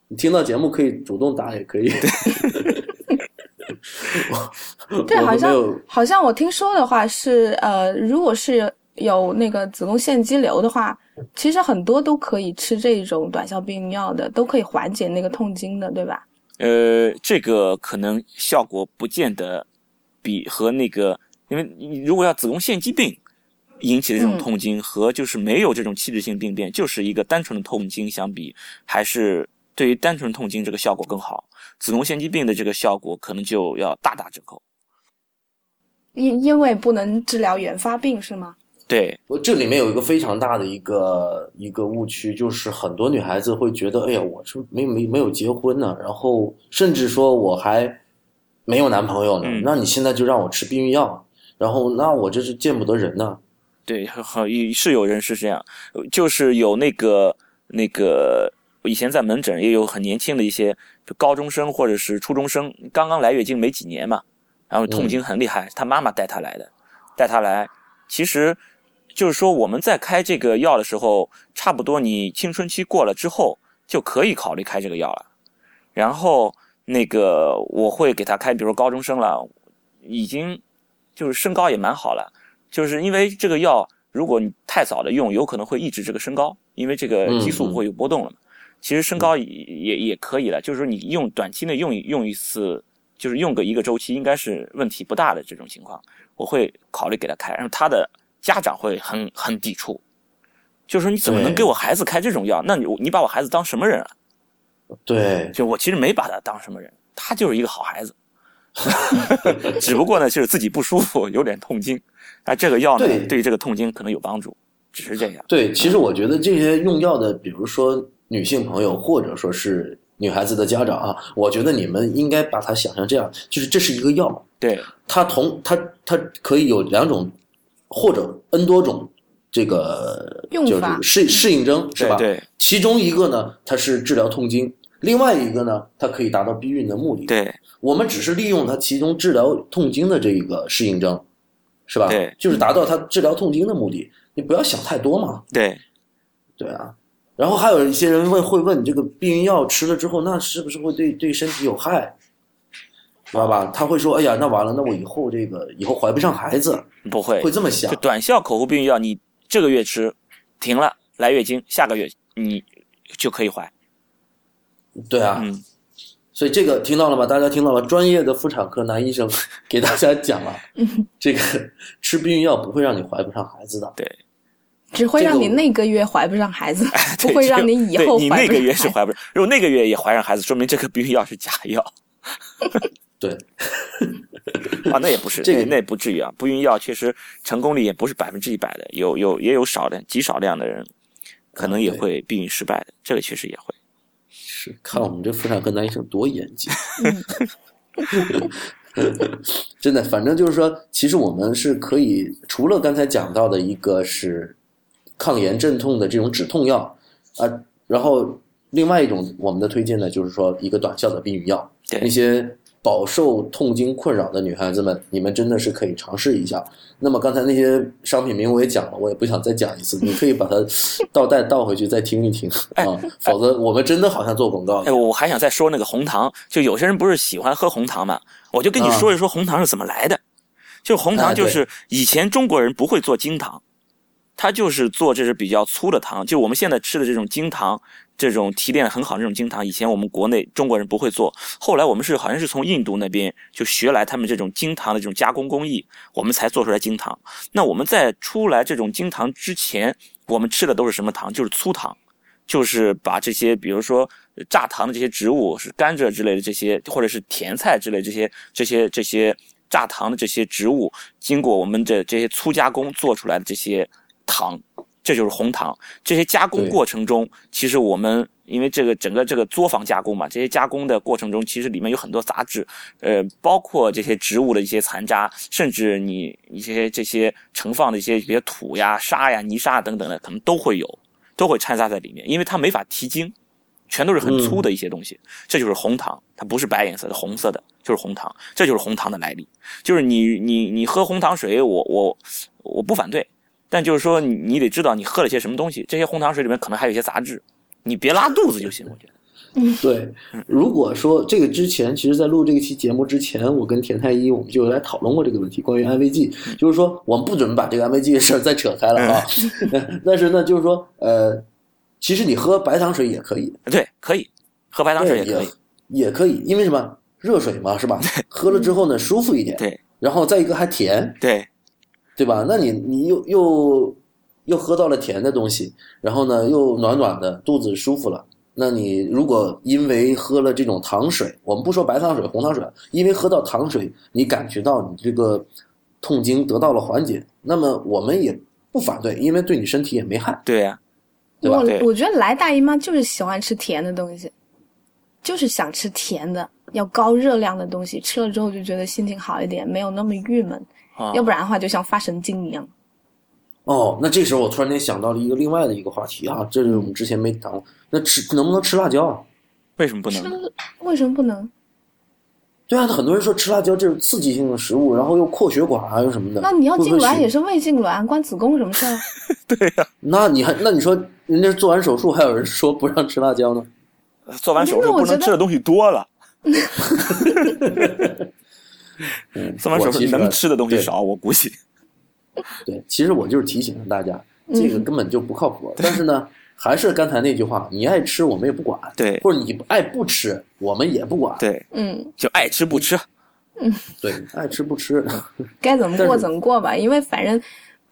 Speaker 1: 你听到节目可以主动打，也可以。[LAUGHS]
Speaker 2: 对，好像好像我听说的话是，呃，如果是有那个子宫腺肌瘤的话，其实很多都可以吃这种短效避孕药的，都可以缓解那个痛经的，对吧？
Speaker 3: 呃，这个可能效果不见得比和那个，因为你如果要子宫腺肌病引起的这种
Speaker 2: 嗯
Speaker 3: 痛经，和就是没有这种器质性病变，就是一个单纯的痛经相比，还是对于单纯痛经这个效果更好。子宫腺肌病的这个效果可能就要大打折扣。
Speaker 2: 因因为不能治疗原发病是吗？
Speaker 3: 对，
Speaker 1: 我这里面有一个非常大的一个一个误区，就是很多女孩子会觉得，哎呀，我是没没没有结婚呢，然后甚至说我还没有男朋友呢，
Speaker 3: 嗯
Speaker 1: 那你现在就让我吃避孕药，然后那我这是见不得人呢。
Speaker 3: 对，好是有人是这样，就是有那个那个，以前在门诊也有很年轻的一些就高中生或者是初中生，刚刚来月经没几年嘛，然后痛经很厉害，他妈妈带他来的，带他来，其实就是说我们在开这个药的时候，差不多你青春期过了之后就可以考虑开这个药了，然后那个我会给他开，比如高中生了，已经就是身高也蛮好了。就是因为这个药，如果你太早的用，有可能会抑制这个升高，因为这个激素会有波动了嘛。其实身高也也也可以了，就是说你用短期内用一用一次，就是用个一个周期，应该是问题不大的这种情况，我会考虑给他开。然后他的家长会很很抵触，就是说你怎么能给我孩子开这种药？那你你把我孩子当什么人啊？
Speaker 1: 对，
Speaker 3: 就我其实没把他当什么人，他就是一个好孩子，[LAUGHS] 只不过呢就是自己不舒服，有点痛经。那这个药呢，
Speaker 1: 对
Speaker 3: 对于这个痛经可能有帮助，只是这样。
Speaker 1: 对，其实我觉得这些用药的，比如说女性朋友，或者说是女孩子的家长啊，我觉得你们应该把它想象这样，就是这是一个药，
Speaker 3: 对
Speaker 1: 它同它它可以有两种或者 n 多种这个就是适适应症是吧？
Speaker 3: 对
Speaker 1: 其中一个呢，它是治疗痛经；另外一个呢，它可以达到避孕的目的。
Speaker 3: 对
Speaker 1: 我们只是利用它其中治疗痛经的这一个适应症，是吧？
Speaker 3: 对
Speaker 1: 就是达到它治疗痛经的目的。你不要想太多嘛，
Speaker 3: 对
Speaker 1: 对啊。然后还有一些人问会问，你这个避孕药吃了之后，那是不是会对对身体有害？知道吧？他会说：“哎呀，那完了，那我以后这个以后怀不上孩子。
Speaker 3: 不”会
Speaker 1: 会这么想
Speaker 3: 就。短效口服避孕药，你这个月吃停了来月经，下个月你就可以怀。
Speaker 1: 对啊，
Speaker 3: 嗯，
Speaker 1: 所以这个听到了吗？大家听到了？专业的妇产科男医生给大家讲了，[LAUGHS] 这个吃避孕药不会让你怀不上孩子的。
Speaker 3: 对，
Speaker 2: 只会让你那个月怀不上孩子，[LAUGHS] 不会让你以后
Speaker 3: 你那个
Speaker 2: 怀不上孩子
Speaker 3: 月是怀不上，如果那个月也怀上孩子，说明这个避孕药是假药 [LAUGHS]
Speaker 1: 对，
Speaker 3: 啊，那也不是，
Speaker 1: 这个
Speaker 3: 那也不至于啊。避孕药确实成功率也不是百分之一百的，有有也有少量极少量的人可能也会避孕失败的，这个确实也会。
Speaker 1: 是看我们这妇产科男医生多严谨。[LAUGHS] 真的，反正就是说，其实我们是可以除了刚才讲到的一个是抗炎镇痛的这种止痛药啊，然后另外一种我们的推荐呢，就是说一个短效的避孕药。那些饱受痛经困扰的女孩子们，你们真的是可以尝试一下。那么刚才那些商品名我也讲了，我也不想再讲一次，[LAUGHS] 你可以把它倒带倒回去再听一听
Speaker 3: 哎
Speaker 1: 啊，否则我们真的好像做广告
Speaker 3: 哎，我还想再说那个红糖，就有些人不是喜欢喝红糖嘛，我就跟你
Speaker 1: 啊
Speaker 3: 说一说红糖是怎么来的。就红糖就是以前中国人不会做精糖，他就是做这是比较粗的糖，就我们现在吃的这种精糖，这种提炼得很好的这种精糖，以前我们国内中国人不会做，后来我们是好像是从印度那边就学来他们这种精糖的这种加工工艺，我们才做出来精糖。那我们在出来这种精糖之前，我们吃的都是什么糖？就是粗糖。就是把这些，比如说榨糖的这些植物，是甘蔗之类的这些，或者是甜菜之类这些这些这些榨糖的这些植物，经过我们的这些粗加工做出来的这些糖，这就是红糖。这些加工过程中，其实我们因为这个整个这个作坊加工嘛，这些加工的过程中，其实里面有很多杂质，呃，包括这些植物的一些残渣，甚至你一些这些盛放的一些比如土呀、沙呀、泥沙等等的，可能都会有。都会掺杂在里面，因为它没法提精，全都是很粗的一些东西。这就是红糖，它不是白颜色的，红色的，就是红糖，这就是红糖的来历。就是你你你喝红糖水，我我我不反对，但就是说你你得知道你喝了些什么东西，这些红糖水里面可能还有一些杂质，你别拉肚子就行，我觉得。[LAUGHS]
Speaker 1: 对，如果说这个之前，其实，在录这一期节目之前，我跟田太医我们就有来讨论过这个问题，关于安慰剂，[LAUGHS] 就是说我们不准把这个安慰剂的事儿再扯开了啊。[LAUGHS] 但是呢，就是说，呃，其实你喝白糖水也可以，
Speaker 3: 对，可以喝白糖水也可以。
Speaker 1: 也可以，因为什么？热水嘛，是吧？喝了之后呢，舒服一点，
Speaker 3: 对
Speaker 1: 然后再一个还甜，
Speaker 3: 对
Speaker 1: 对吧？那你你又又又喝到了甜的东西，然后呢又暖暖的，肚子舒服了。那你如果因为喝了这种糖水，我们不说白糖水、红糖水，因为喝到糖水，你感觉到你这个痛经得到了缓解，那么我们也不反对，因为对你身体也没害。
Speaker 3: 对呀、
Speaker 1: 对吧
Speaker 2: 我我觉得来大姨妈就是喜欢吃甜的东西，就是想吃甜的，要高热量的东西，吃了之后就觉得心情好一点，没有那么郁闷。
Speaker 3: 啊，
Speaker 2: 要不然的话，就像发神经一样。
Speaker 1: 哦，那这时候我突然间想到了一个另外的一个话题啊，这是我们之前没谈过。那吃能不能吃辣椒啊？
Speaker 3: 为什么不能？
Speaker 2: 为什么不能？
Speaker 1: 对啊，很多人说吃辣椒这是刺激性的食物，然后又扩血管啊，又什么的。
Speaker 2: 那你要痉挛也是胃痉挛，关子宫什么事儿？[LAUGHS]
Speaker 3: 对呀、
Speaker 1: 那你还那你说人家做完手术还有人说不让吃辣椒呢？
Speaker 3: 做完手术不能吃的东西多了。[LAUGHS]
Speaker 1: 嗯，
Speaker 3: 做完手术
Speaker 1: 我其实
Speaker 3: 能吃的东西
Speaker 1: 对
Speaker 3: 少，我估计。[LAUGHS]
Speaker 1: 对，其实我就是提醒大家，
Speaker 2: 嗯
Speaker 1: 这个根本就不靠谱。但是呢，还是刚才那句话，你爱吃我们也不管，
Speaker 3: 对
Speaker 1: 或者你爱不吃我们也不管，
Speaker 3: 对，
Speaker 2: 嗯，
Speaker 3: 就爱吃不吃。
Speaker 1: 嗯 [LAUGHS] 对，爱吃不吃，[LAUGHS]
Speaker 2: 该怎么过怎么过吧，因为反正。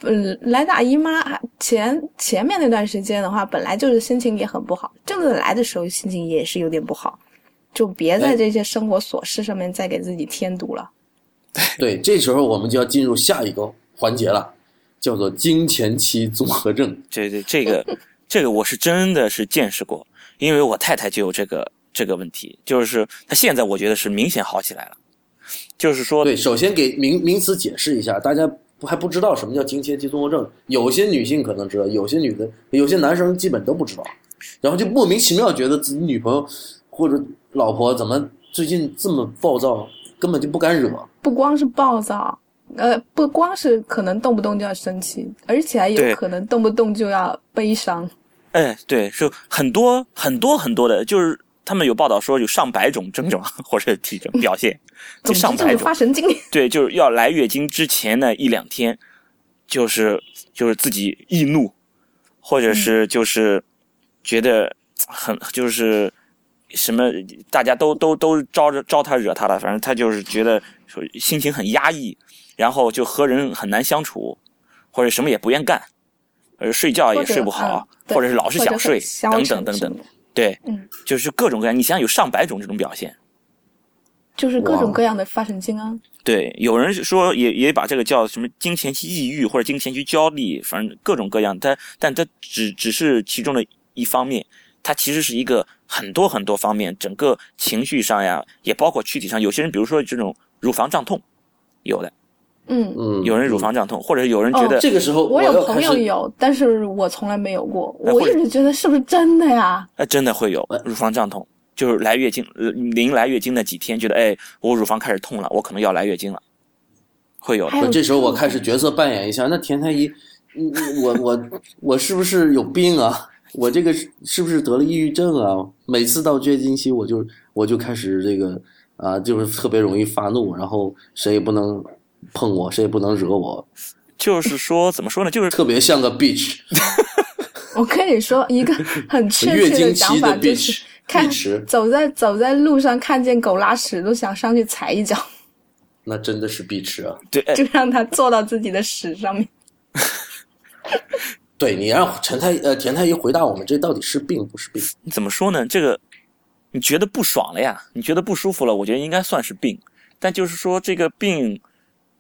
Speaker 2: 嗯，来大姨妈前前面那段时间的话，本来就是心情也很不好，正在来的时候心情也是有点不好，就别在
Speaker 1: 哎
Speaker 2: 这些生活琐事上面再给自己添堵了。[LAUGHS]
Speaker 1: 对，这时候我们就要进入下一个环节了，叫做经前期综合症。
Speaker 3: 这这这个这个我是真的是见识过，因为我太太就有这个这个问题，就是她现在我觉得是明显好起来了，就是说
Speaker 1: 对，首先给名名词解释一下，大家不还不知道什么叫经前期综合症，有些女性可能知道，有些女的，有些男生基本都不知道，然后就莫名其妙觉得自己女朋友或者老婆怎么最近这么暴躁，根本就不敢惹。
Speaker 2: 不光是暴躁，呃，不光是可能动不动就要生气，而且还有可能动不动就要悲伤。
Speaker 3: 哎，对，是很多很多很多的，就是他们有报道说有上百种症状或者这种表现，这 [LAUGHS]
Speaker 2: 总之
Speaker 3: 上百种
Speaker 2: 就是发。神经。[LAUGHS]
Speaker 3: 对，就是要来月经之前的一两天，就是就是自己易怒，或者是就是觉得很就是什么，大家都都都招着招他惹他了，反正他就是觉得说心情很压抑，然后就和人很难相处，或者什么也不愿干，呃，睡觉也睡不好，
Speaker 2: 嗯
Speaker 3: 或者是老是想睡等。等等等对，
Speaker 2: 嗯，
Speaker 3: 就是各种各样，你想想有上百种这种表现。
Speaker 2: 就是各种各样的发神经啊。
Speaker 3: 对，有人说也也把这个叫什么金钱期抑郁或者金钱期焦虑，反正各种各样，但但它只只是其中的一方面，它其实是一个很多很多方面，整个情绪上呀，也包括躯体上。有些人比如说这种乳房胀痛，有的，
Speaker 2: 嗯，
Speaker 1: 嗯，
Speaker 3: 有人乳房胀痛，或者有人觉得、
Speaker 1: 这个时候
Speaker 2: 我有朋友有，但是我从来没有过。我一直觉得是不是真的呀？
Speaker 3: 哎真的会有乳房胀痛，就是来月经呃临来月经那几天，觉得哎我乳房开始痛了，我可能要来月经了，会有。
Speaker 2: 有
Speaker 1: 这时候我开始角色扮演一下，那田太医，嗯我我我是不是有病啊？我这个是是不是得了抑郁症啊？每次到月经期，我就我就开始这个啊，就是特别容易发怒，然后谁也不能碰我，谁也不能惹我，
Speaker 3: 就是说怎么说呢？就是
Speaker 1: 特别像个 bitch，[LAUGHS]
Speaker 2: 我跟你说一个很确
Speaker 1: 月
Speaker 2: 切
Speaker 1: 经期的
Speaker 2: 讲法，就是
Speaker 1: bitch，[LAUGHS]
Speaker 2: 看走在走在路上看见狗拉屎都想上去踩一脚，[LAUGHS]
Speaker 1: 那真的是 bitch 啊！
Speaker 3: 对，哎
Speaker 2: 就让他坐到自己的屎上面。
Speaker 1: 对你让陈太呃田太医回答我们，这到底是病不是病？
Speaker 3: 怎么说呢？这个你觉得不爽了呀？你觉得不舒服了？我觉得应该算是病，但就是说这个病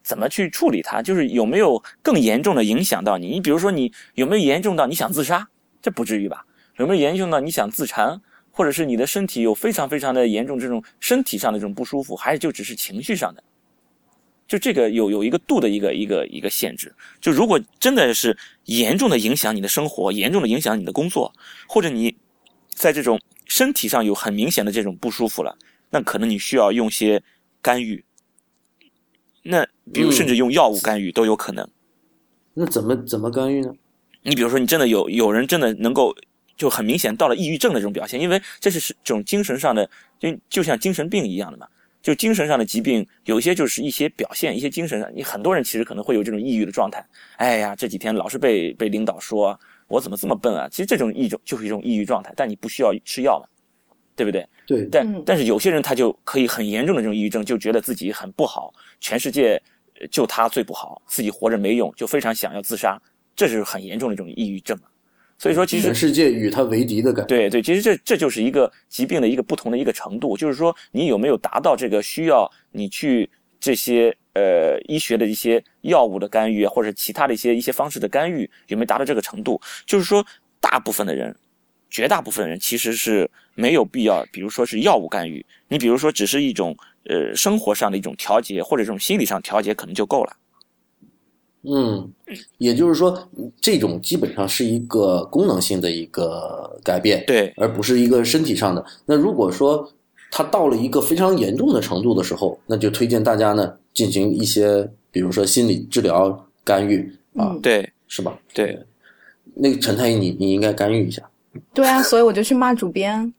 Speaker 3: 怎么去处理它，就是有没有更严重的影响到你？你比如说你有没有严重到你想自杀？这不至于吧？有没有严重到你想自残？或者是你的身体有非常非常的严重这种身体上的这种不舒服，还是就只是情绪上的？就这个有有一个度的一个一个一个限制。就如果真的是严重的影响你的生活，严重的影响你的工作，或者你在这种身体上有很明显的这种不舒服了，那可能你需要用些干预。那比如
Speaker 1: 嗯
Speaker 3: 甚至用药物干预都有可能。
Speaker 1: 那怎么怎么干预呢？
Speaker 3: 你比如说，你真的有有人真的能够就很明显到了抑郁症的这种表现，因为这是是这种精神上的，就就像精神病一样的嘛。就精神上的疾病，有一些就是一些表现，一些精神上，你很多人其实可能会有这种抑郁的状态。哎呀，这几天老是被被领导说我怎么这么笨啊？其实这种一种就是一种抑郁状态，但你不需要吃药嘛，对不对？
Speaker 1: 对，
Speaker 3: 但、
Speaker 2: 嗯
Speaker 3: 但是有些人他就可以很严重的这种抑郁症，就觉得自己很不好，全世界呃就他最不好，自己活着没用，就非常想要自杀，这是很严重的一种抑郁症嘛。所以说，其实
Speaker 1: 全世界与他为敌的感觉。
Speaker 3: 对对，其实这这就是一个疾病的一个不同的一个程度，就是说你有没有达到这个需要你去这些呃医学的一些药物的干预，或者其他的一些一些方式的干预有没有达到这个程度？就是说，大部分的人，绝大部分人其实是没有必要，比如说是药物干预，你比如说只是一种呃生活上的一种调节，或者这种心理上调节，可能就够了。
Speaker 1: 嗯，也就是说，这种基本上是一个功能性的一个改变，
Speaker 3: 对，
Speaker 1: 而不是一个身体上的。那如果说它到了一个非常严重的程度的时候，那就推荐大家呢进行一些，比如说心理治疗干预啊，
Speaker 2: 嗯
Speaker 3: 对
Speaker 1: 是吧？
Speaker 3: 对，
Speaker 1: 那个陈太医，你你应该干预一下。
Speaker 2: 对啊，所以我就去骂主编，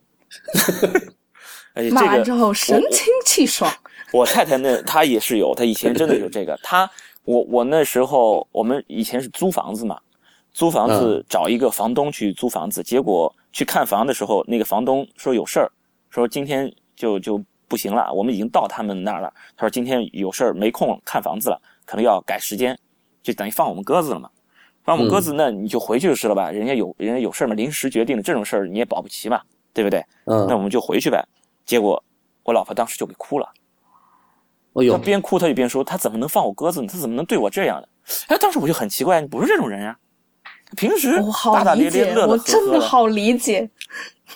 Speaker 2: [LAUGHS] 骂完之后神清气爽。
Speaker 3: 我太太那她也是有，她以前真的有这个。她我我那时候我们以前是租房子嘛，租房子找一个房东去租房子，结果去看房的时候，那个房东说有事儿，说今天就就不行了，我们已经到他们那儿了。他说今天有事儿没空看房子了，可能要改时间，就等于放我们鸽子了嘛。放我们鸽子，那你就回去就是了吧？人家有人家有事儿嘛，临时决定的这种事儿你也保不齐嘛，对不对？
Speaker 1: 嗯，
Speaker 3: 那我们就回去呗。结果我老婆当时就给哭了。
Speaker 1: 哎呦
Speaker 3: 他，边哭他就边说：“他怎么能放我鸽子呢？他怎么能对我这样呢？”哎，当时我就很奇怪，你不是这种人呀、平时
Speaker 2: 我好
Speaker 3: 大大咧，咧、乐乐
Speaker 2: 我
Speaker 3: 呵呵的，
Speaker 2: 真的好理解。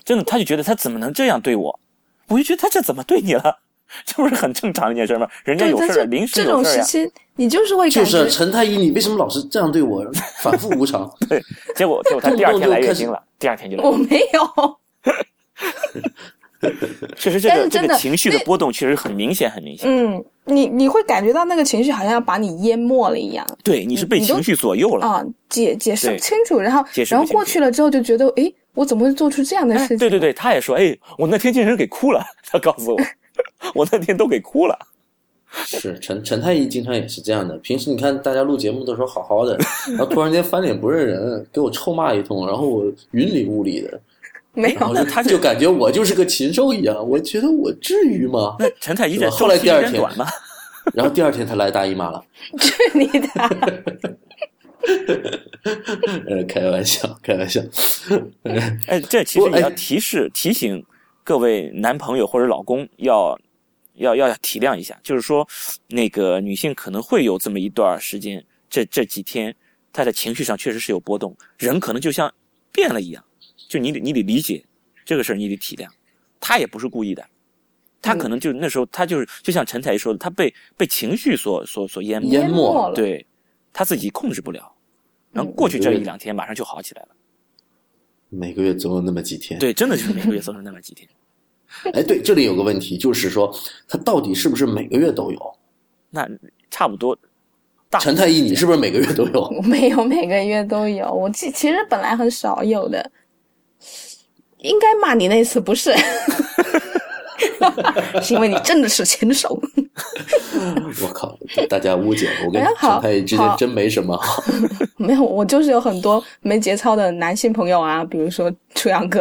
Speaker 3: 真的，他就觉得他怎么能这样对我？我就觉得他这怎么对你了？这不是很正常的一件事吗？人家，有事儿，临时
Speaker 2: 这种
Speaker 3: 有事儿呀。
Speaker 2: 时期，你就是会
Speaker 1: 就是陈太医，你为什么老是这样对我？反复无常。[LAUGHS]
Speaker 3: 对，结果结果他第二天来月经了，第二天就来
Speaker 2: 我。没有。[LAUGHS] [LAUGHS]
Speaker 3: 确实，这个这个情绪的波动确实很明显，很明显。
Speaker 2: 嗯，你你会感觉到那个情绪好像要把你淹没了一样
Speaker 3: 对，你是被情绪左右了。
Speaker 2: 啊，解解释不清楚，然后然后过去了之后就觉得，哎，我怎么会做出这样的
Speaker 3: 哎
Speaker 2: 事情？
Speaker 3: 对对对，他也说，哎，我那天竟然给哭了。[LAUGHS] 他告诉我，[LAUGHS] 我那天都给哭了。
Speaker 1: 是陈陈太医经常也是这样的。平时你看大家录节目的时候好好的，然后突然间翻脸不认人，给我臭骂一通，然后我云里雾里的，
Speaker 2: 没有
Speaker 1: 然后就
Speaker 3: 他这
Speaker 1: 就 [LAUGHS] 感觉我就是个禽兽一样。我觉得我至于吗？
Speaker 3: 那陈太医
Speaker 1: 在后来第二天？[LAUGHS] 然后第二天他来大姨妈了，[LAUGHS]
Speaker 2: 去你的！
Speaker 1: 呃，开玩笑，开玩笑。
Speaker 3: 哎，这其实也要提示提醒各位男朋友或者老公要要要体谅一下，就是说，那个女性可能会有这么一段时间，这这几天她的情绪上确实是有波动，人可能就像变了一样，就你得你得理解这个事儿，你得体谅，他也不是故意的。他可能就那时候，他就是就像陈才说的，他被被情绪所所所淹没，
Speaker 1: 淹没
Speaker 2: 没了。
Speaker 3: 对，他自己控制不了，然后过去这一两天马上就好起来了。
Speaker 1: 每个月总有那么几天。
Speaker 3: 对，真的就是每个月总有那么几天。
Speaker 1: 哎，对，这里有个问题，就是说他到底是不是每个月都有？
Speaker 3: 那差不多。大
Speaker 1: 陈太医，你是不是每个月都有？
Speaker 2: 我没有每个月都有，我其其实本来很少有的，应该骂你那次不是，[LAUGHS] 是因为你真的是禽兽。[LAUGHS]
Speaker 1: 我靠，大家误解了，我跟
Speaker 2: 哎好
Speaker 1: 陈太医之间真没什么。[LAUGHS]
Speaker 2: 没有，我就是有很多没节操的男性朋友啊，比如说初阳哥。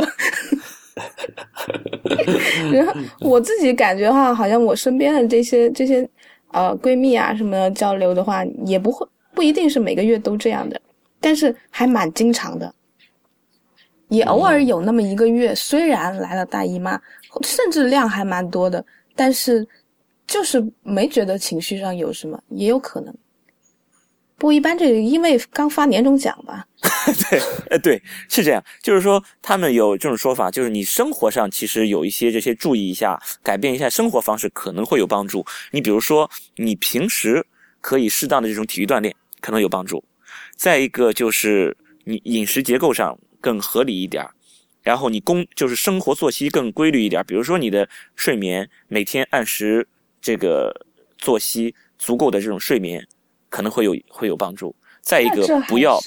Speaker 2: 然后我自己感觉的话，好像我身边的这些这些呃闺蜜啊什么的交流的话，也不会不一定是每个月都这样的，但是还蛮经常的，也偶尔有那么一个月，虽然来了大姨妈，甚至量还蛮多的，但是就是没觉得情绪上有什么，也有可能。不一般这个因为刚发年终奖吧，[LAUGHS]
Speaker 3: 对，呃，对，是这样，就是说他们有这种说法，就是你生活上其实有一些这些注意一下，改变一下生活方式可能会有帮助。你比如说，你平时可以适当的这种体育锻炼，可能有帮助。再一个就是你饮食结构上更合理一点儿，然后你工就是生活作息更规律一点儿，比如说你的睡眠每天按时这个作息足够的这种睡眠，可能会有会有帮助。再一个不要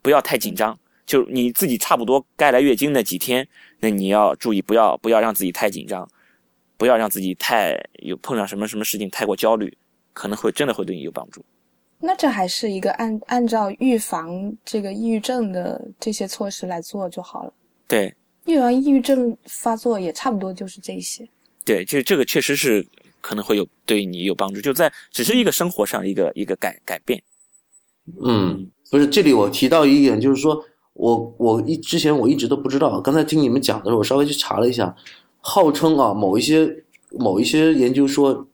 Speaker 3: 不要太紧张，就你自己差不多该来月经那几天，那你要注意不要不要让自己太紧张，不要让自己太有碰上什么什么事情太过焦虑，可能会真的会对你有帮助。
Speaker 2: 那这还是一个按按照预防这个抑郁症的这些措施来做就好了。
Speaker 3: 对
Speaker 2: 预防抑郁症发作也差不多就是这些。
Speaker 3: 对，这这个确实是可能会有对你有帮助，就在只是一个生活上一个一个改改变。
Speaker 1: 嗯，不是，这里我提到一点，就是说我我一之前我一直都不知道，刚才听你们讲的时候，我稍微去查了一下，号称啊某一些某一些研究说，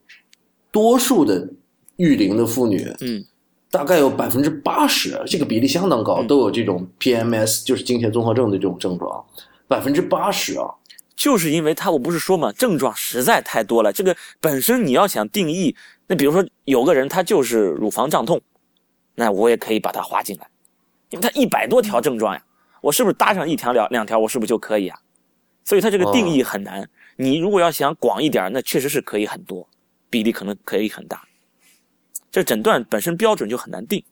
Speaker 1: 多数的育龄的妇女，
Speaker 3: 嗯，
Speaker 1: 大概有百分之八十，这个比例相当高，
Speaker 3: 嗯
Speaker 1: 都有这种 PMS，就是经前综合症的这种症状，百分之八十啊。
Speaker 3: 就是因为它，我不是说嘛，症状实在太多了。这个本身你要想定义，那比如说有个人他就是乳房胀痛，那我也可以把它划进来，因为他一百多条症状呀，我是不是搭上一条两两条，我是不是就可以啊？所以它这个定义很难。你如果要想广一点，那确实是可以很多，比例可能可以很大。这诊断本身标准就很难定。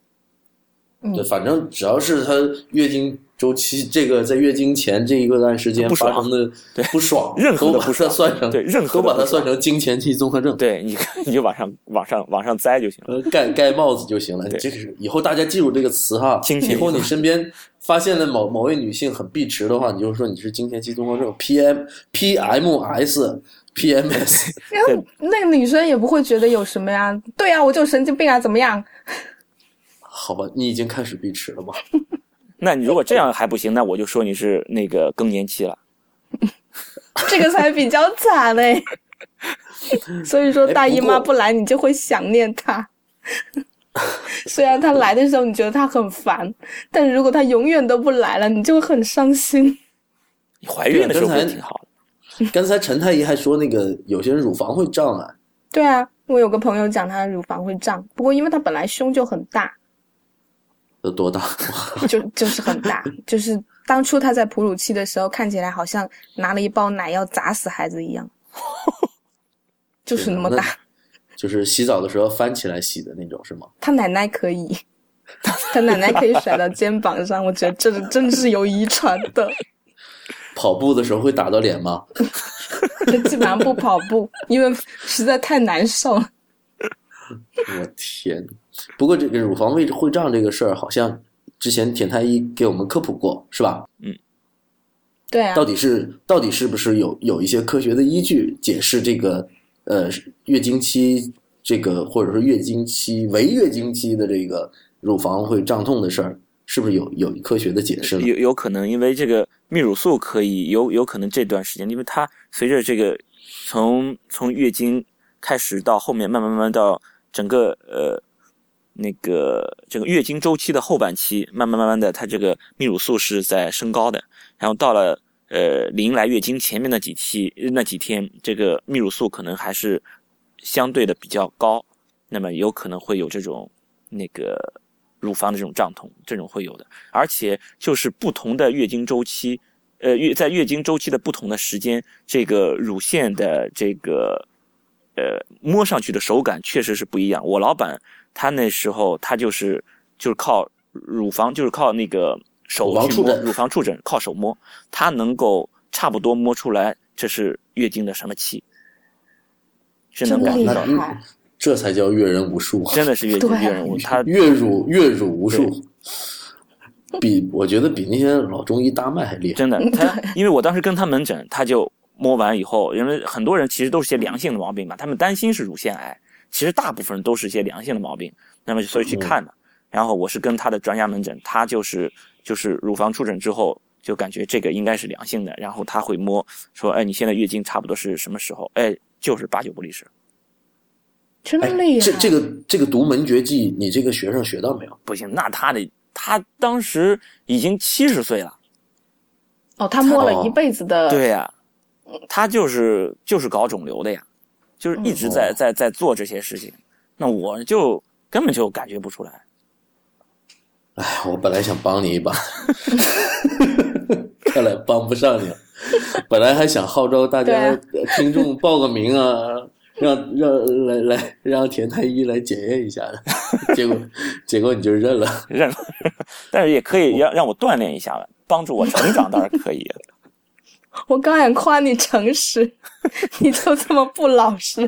Speaker 2: 嗯
Speaker 1: 对，反正只要是她月经周期，这个在月经前这一个段时间
Speaker 3: 不爽
Speaker 1: 发生的
Speaker 3: 对
Speaker 1: 不爽，
Speaker 3: 任何的
Speaker 1: 都把它算成
Speaker 3: 对任何
Speaker 1: 都把它算成经前期综合症。
Speaker 3: 对，你你就往上往上往上栽就行了。
Speaker 1: 呃，盖盖帽子就行了。这个是以后大家记住这个词哈。
Speaker 3: 经前
Speaker 1: 以后你身边发现了某某位女性很碧池的话，你就说你是经前期综合症 PM PMS PMS。
Speaker 2: 然后那个女生也不会觉得有什么呀，对呀，我就神经病啊，怎么样？
Speaker 1: 好吧，你已经开始碧池了吗？[LAUGHS]
Speaker 3: 那你如果这样还不行，那我就说你是那个更年期了。[LAUGHS]
Speaker 2: 这个才比较惨嘞。[LAUGHS] 所以说，
Speaker 1: 哎
Speaker 2: 大姨妈不来，你就会想念她。虽然她来的时候你觉得她很烦，但如果她永远都不来了，你就会很伤心。
Speaker 3: 你怀孕的时候会挺好的。[LAUGHS]
Speaker 1: 刚才陈太医还说那个有些人乳房会胀啊，
Speaker 2: 对啊，我有个朋友讲她乳房会胀，不过因为她本来胸就很大，
Speaker 1: 有多大？[LAUGHS]
Speaker 2: 就就是很大，就是当初她在哺乳期的时候，看起来好像拿了一包奶要砸死孩子一样，[LAUGHS] 就是那么大。
Speaker 1: 就是洗澡的时候翻起来洗的那种是吗？
Speaker 2: 他奶奶可以，他奶奶可以甩到肩膀上，我觉得这是真是有遗传的。
Speaker 1: 跑步的时候会打到脸吗？
Speaker 2: 他 [LAUGHS] 基本上不跑步，因为实在太难受了。
Speaker 1: 我天！不过这个乳房位置会胀这个事儿，好像之前田太医给我们科普过，是吧？
Speaker 2: 嗯对啊
Speaker 1: 到，底是到底是不是有有一些科学的依据解释这个呃月经期这个或者说月经期为月经期的这个乳房会胀痛的事儿，是不是有有科学的解释？
Speaker 3: 有有可能，因为这个泌乳素可以有有可能这段时间，因为它随着这个从从月经开始到后面慢慢慢慢到整个呃那个这个月经周期的后半期，慢慢慢慢的它这个泌乳素是在升高的，然后到了呃临来月经前面那几期那几天，这个泌乳素可能还是相对的比较高，那么有可能会有这种那个乳房的这种胀痛，这种会有的。而且就是不同的月经周期，呃，月在月经周期的不同的时间，这个乳腺的这个呃摸上去的手感确实是不一样。我老板他那时候他就是就是靠乳房，就是靠那个手去摸
Speaker 1: 乳房触诊
Speaker 3: 乳房触诊，靠手摸，他能够差不多摸出来这是月经的什么期，是能
Speaker 2: 真厉
Speaker 3: 感觉到！
Speaker 1: 这才叫阅人无数，
Speaker 3: 真的是月经 [LAUGHS]
Speaker 2: 对
Speaker 3: 阅人无数他 [LAUGHS]
Speaker 1: 阅乳阅乳无数，比我觉得比那些老中医大脉还厉害。
Speaker 3: 真的，[LAUGHS] 他因为我当时跟他门诊，他就摸完以后，因为很多人其实都是些良性的毛病嘛，他们担心是乳腺癌，其实大部分人都是一些良性的毛病，那么所以去看的。然后我是跟他的专家门诊，他就是就是乳房触诊之后，就感觉这个应该是良性的，然后他会摸说，哎，你现在月经差不多是什么时候？哎，就是八九不离十。
Speaker 1: 哎
Speaker 2: 真厉害！
Speaker 1: 这这个这个独门绝技，你这个学生学到没有？
Speaker 3: 不行，那他得他当时已经七十岁了，
Speaker 2: 哦，他摸了一辈子的，
Speaker 3: 对呀、他就是就是搞肿瘤的呀，就是一直在
Speaker 1: 哦
Speaker 3: 在在做这些事情，那我就根本就感觉不出来。
Speaker 1: 哎，我本来想帮你一把，[LAUGHS] 看来帮不上你了。本来还想号召大家听众报个名啊，让让来来让田太医来检验一下的，[LAUGHS] 结果结果你就认了。
Speaker 3: 认了，[LAUGHS] 但是也可以让让我锻炼一下了，帮助我成长倒是可以。[LAUGHS]
Speaker 2: 我刚想夸你诚实，你就这么不老实。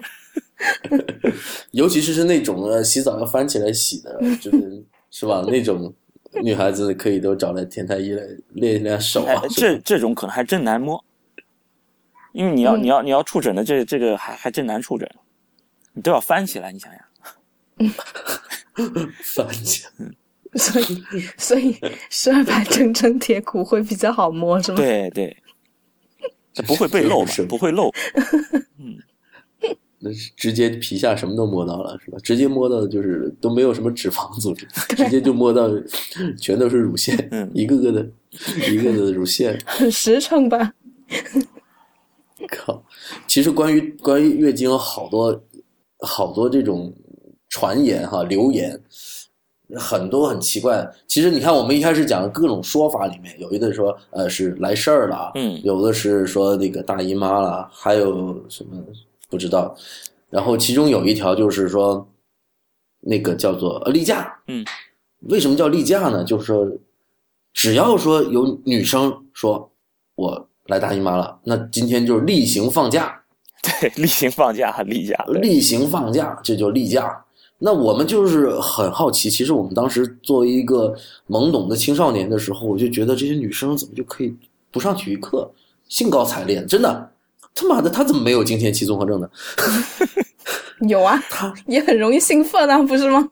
Speaker 1: 尤其是是那种呃洗澡要翻起来洗的，就是是吧？那种女孩子可以都找来田太医来练一练手
Speaker 3: 哎
Speaker 1: 啊。，
Speaker 3: 这这种可能还真难摸，因为你要
Speaker 2: 嗯
Speaker 3: 你要你要触诊的这这个还还真难触诊，你都要翻起来，你想想。[LAUGHS]
Speaker 1: 翻起来。[LAUGHS]
Speaker 2: 所以，所以十二排铮铮铁骨会比较好摸，是吗？
Speaker 3: 对对，[LAUGHS] 这不会被漏？不会漏。
Speaker 1: 嗯那是直接皮下什么都摸到了，是吧？直接摸到的就是都没有什么脂肪组织，直接就摸到全都是乳腺，
Speaker 3: 嗯
Speaker 1: 一个个的，一个个的乳腺。
Speaker 2: 很实诚吧？
Speaker 1: 靠！其实关于关于月经有好多好多这种传言哈流言，很多很奇怪。其实你看，我们一开始讲的各种说法里面，有一个说呃是来事儿了，
Speaker 3: 嗯
Speaker 1: 有的是说那个大姨妈了，还有什么不知道。然后其中有一条就是说，那个叫做呃例假，
Speaker 3: 嗯，
Speaker 1: 为什么叫例假呢？就是说，只要说有女生说我来大姨妈了，那今天就是例行放假，[LAUGHS]
Speaker 3: 对，例行放假，例假，
Speaker 1: 例行放假，这就例假。那我们就是很好奇，其实我们当时作为一个懵懂的青少年的时候，我就觉得这些女生怎么就可以不上体育课，兴高采烈？真的，他妈的，她怎么没有经前期综合症呢？[LAUGHS]
Speaker 2: 有啊，
Speaker 1: 她
Speaker 2: 也很容易兴奋啊，不是吗？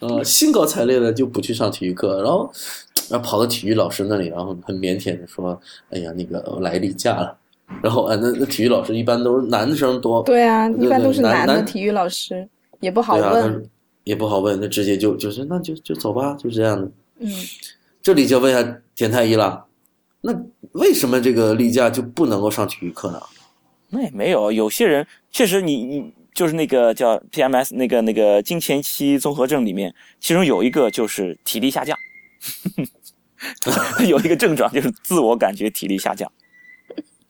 Speaker 1: 呃，兴高采烈的就不去上体育课，然后然后跑到体育老师那里，然后很腼腆的说：“哎呀，那个我来例假了。”然后啊，那那体育老师一般都是男生多，
Speaker 2: 对啊，一般都是
Speaker 1: 男
Speaker 2: 的体育老师，也不好问。
Speaker 1: 也不好问，那直接就就是那就就走吧，就这样的。
Speaker 2: 嗯，
Speaker 1: 这里就问一下田太医了，那为什么这个例假就不能够上体育课呢？
Speaker 3: 那也没有，有些人确实你你就是那个叫 PMS 那个那个经前期综合症里面，其中有一个就是体力下降，[LAUGHS] [LAUGHS] 有一个症状就是自我感觉体力下降，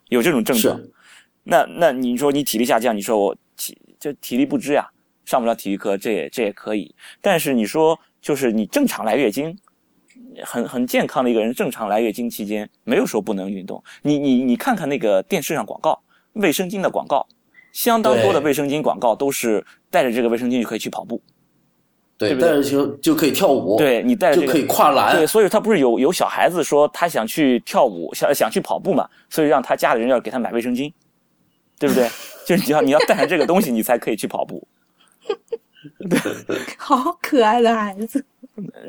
Speaker 3: 有这种症状。那那你说你体力下降，你说我体就体力不支呀，上不了体育课，这也这也可以。但是你说就是你正常来月经，很很健康的一个人，正常来月经期间没有说不能运动。你你你看看那个电视上广告，卫生巾的广告，相当多的卫生巾广告都是带着这个卫生巾就可以去跑步。
Speaker 1: 对，
Speaker 3: 对不对
Speaker 1: 带着球就可以跳舞，，
Speaker 3: 对你带着、这个、
Speaker 1: 就可以跨栏，
Speaker 3: 对，所以他不是有有小孩子说他想去跳舞，[LAUGHS] 想想去跑步嘛，所以让他家里人要给他买卫生巾，对不对？[LAUGHS] 就是你要你要带上这个东西，你才可以去跑步。[LAUGHS]
Speaker 2: 好可爱的孩子。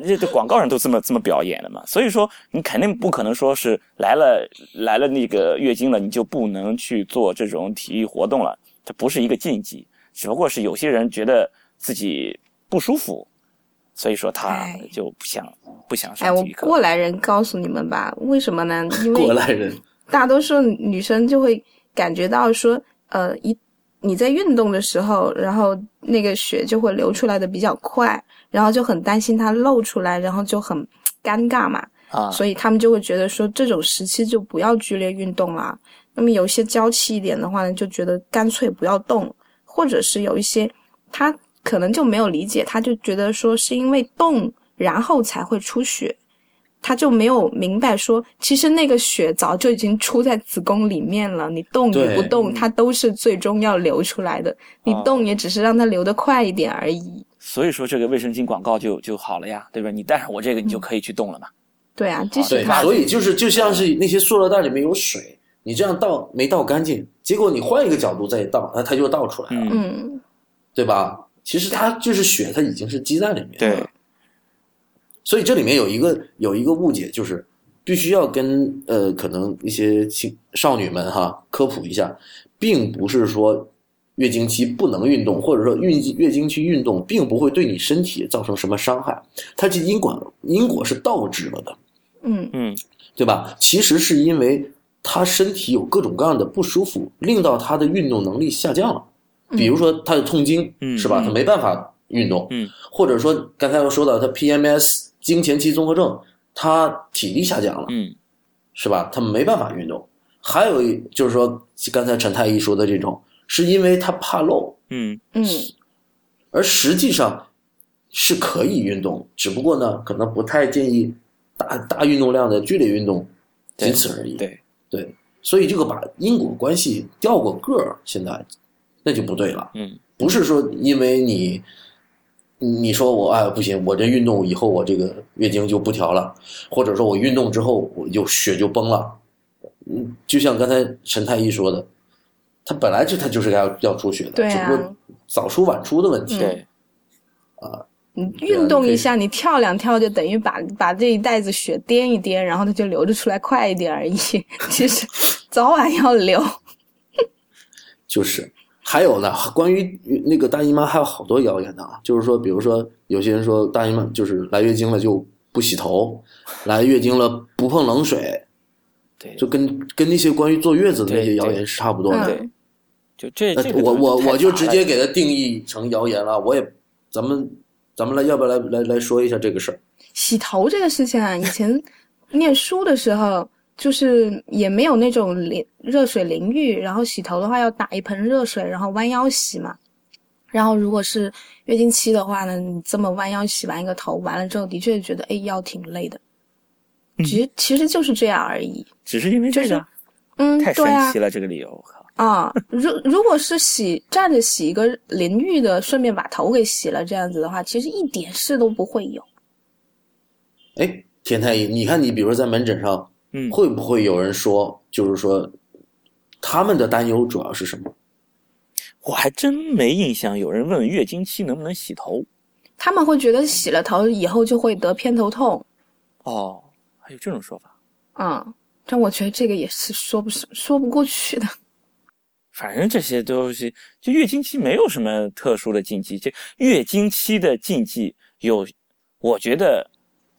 Speaker 3: 这这广告人都这么这么表演的嘛，所以说你肯定不可能说是来了来了那个月经了，你就不能去做这种体育活动了，这不是一个禁忌，只不过是有些人觉得自己不舒服，所以说他
Speaker 2: 哎
Speaker 3: 就不想不想
Speaker 2: 哎，我
Speaker 3: 上体育课。
Speaker 2: 过来人告诉你们吧，为什么呢？因为
Speaker 1: 过来人，
Speaker 2: 大多数女生就会感觉到说，呃，一你在运动的时候，然后那个血就会流出来的比较快，然后就很担心它漏出来，然后就很尴尬嘛，
Speaker 3: 啊，
Speaker 2: 所以他们就会觉得说这种时期就不要剧烈运动啦。那么有些娇气一点的话呢，就觉得干脆不要动，或者是有一些他可能就没有理解，他就觉得说是因为动然后才会出血，他就没有明白说，其实那个血早就已经出在子宫里面了，你动与不
Speaker 1: 对
Speaker 2: 动，它都是最终要流出来的，你
Speaker 3: 哦
Speaker 2: 动也只是让它流得快一点而已。
Speaker 3: 所以说这个卫生巾广告就就好了呀，对吧？你带上我这个，你就可以去动了嘛。
Speaker 2: 对啊，即使
Speaker 1: 对
Speaker 2: 它，
Speaker 1: 所以就是就像是那些塑料袋里面有水，你这样倒没倒干净，结果你换一个角度再倒，那它就倒出来了，
Speaker 3: 嗯，
Speaker 2: 嗯，
Speaker 1: 对吧？其实它就是血，它已经是积在里面
Speaker 3: 对。
Speaker 1: 所以这里面有一个有一个误解，就是必须要跟呃可能一些青少女们哈科普一下，并不是说月经期不能运动，或者说运月经期运动并不会对你身体造成什么伤害，它这因果因果是倒置了的。
Speaker 2: 嗯
Speaker 3: 嗯
Speaker 1: 对吧？其实是因为他身体有各种各样的不舒服，令到他的运动能力下降了。比如说他的痛经，
Speaker 3: 嗯
Speaker 1: 是吧？
Speaker 2: 嗯
Speaker 1: 他没办法运动，
Speaker 3: 嗯
Speaker 1: 或者说刚才我说到他 PMS 经前期综合症，他体力下降了，
Speaker 3: 嗯
Speaker 1: 是吧？他没办法运动。还有一就是说，刚才陈太医说的这种，是因为他怕漏，
Speaker 3: 嗯
Speaker 2: 嗯
Speaker 1: 而实际上是可以运动，只不过呢，可能不太建议大大运动量的剧烈运动，仅此而已。
Speaker 3: 对，
Speaker 1: 对，所以这个把因果关系调过个儿，现在那就不对了。
Speaker 3: 嗯
Speaker 1: 不是说因为你你说我哎不行，我这运动以后我这个月经就不调了，或者说我运动之后我就血就崩了。嗯，就像刚才陈太医说的，他本来就他就是要要出血的，
Speaker 2: 对啊
Speaker 1: 只不过早出晚出的问题。
Speaker 3: 对，
Speaker 1: 啊你
Speaker 2: 运动一下，你跳两跳，就等于把把这一袋子血颠一颠，然后它就流着出来快一点而已。其实早晚要流。[LAUGHS]
Speaker 1: 就是，还有呢，关于那个大姨妈还有好多谣言呢啊，就是说，比如说有些人说大姨妈就是来月经了就不洗头，来月经了不碰冷水，
Speaker 3: 对，
Speaker 1: 就跟跟那些关于坐月子的那些谣言是差不多的。
Speaker 3: 对，就这这个
Speaker 1: 我我我就直接给它定义成谣言了。我也，咱们咱们来，要不要来来来说一下这个事儿？
Speaker 2: 洗头这个事情啊，以前念书的时候，就是也没有那种淋热水淋浴，然后洗头的话要打一盆热水，然后弯腰洗嘛。然后如果是月经期的话呢，你这么弯腰洗完一个头，完了之后的确觉得哎腰挺累的。其实其实就是这样而已。
Speaker 3: 只是因为这
Speaker 2: 就是
Speaker 3: 个
Speaker 2: 嗯，
Speaker 3: 太神
Speaker 2: 对啊
Speaker 3: 奇，了，这个理由，我靠，
Speaker 2: 啊，如如果是洗站着洗一个淋浴的，顺便把头给洗了，这样子的话，其实一点事都不会有。
Speaker 1: 哎，田太医，你看你比如说在门诊上，
Speaker 3: 嗯，
Speaker 1: 会不会有人说，就是说他们的担忧主要是什么？
Speaker 3: 我还真没印象有人问月经期能不能洗头
Speaker 2: 他们会觉得洗了头以后就会得偏头痛，
Speaker 3: 哦，还有这种说法。
Speaker 2: 嗯，但我觉得这个也是说不说不过去的。
Speaker 3: 反正这些东西，就月经期没有什么特殊的禁忌。这月经期的禁忌有，我觉得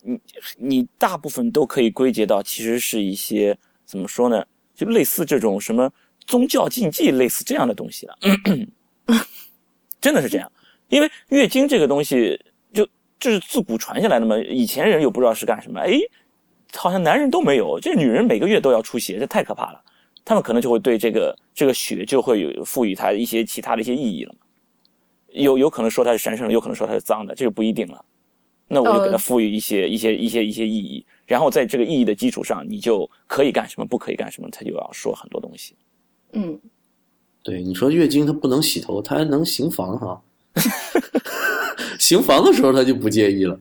Speaker 3: 你你大部分都可以归结到，其实是一些怎么说呢？就类似这种什么宗教禁忌，类似这样的东西了。[LAUGHS] 真的是这样，因为月经这个东西，就这是自古传下来的嘛。以前人又不知道是干什么，哎，好像男人都没有，这女人每个月都要出血，这太可怕了。他们可能就会对这个这个血就会有赋予它一些其他的一些意义了嘛。有有可能说它是神圣的，有可能说它是脏的，这就不一定了。那我就给它
Speaker 2: 呃
Speaker 3: 赋予一些、一些一些一些意义，然后在这个意义的基础上，你就可以干什么，不可以干什么，他就要说很多东西。
Speaker 2: 嗯，
Speaker 1: 对，你说月经它不能洗头，它还能行房哈、[LAUGHS] 行房的时候她就不介意了。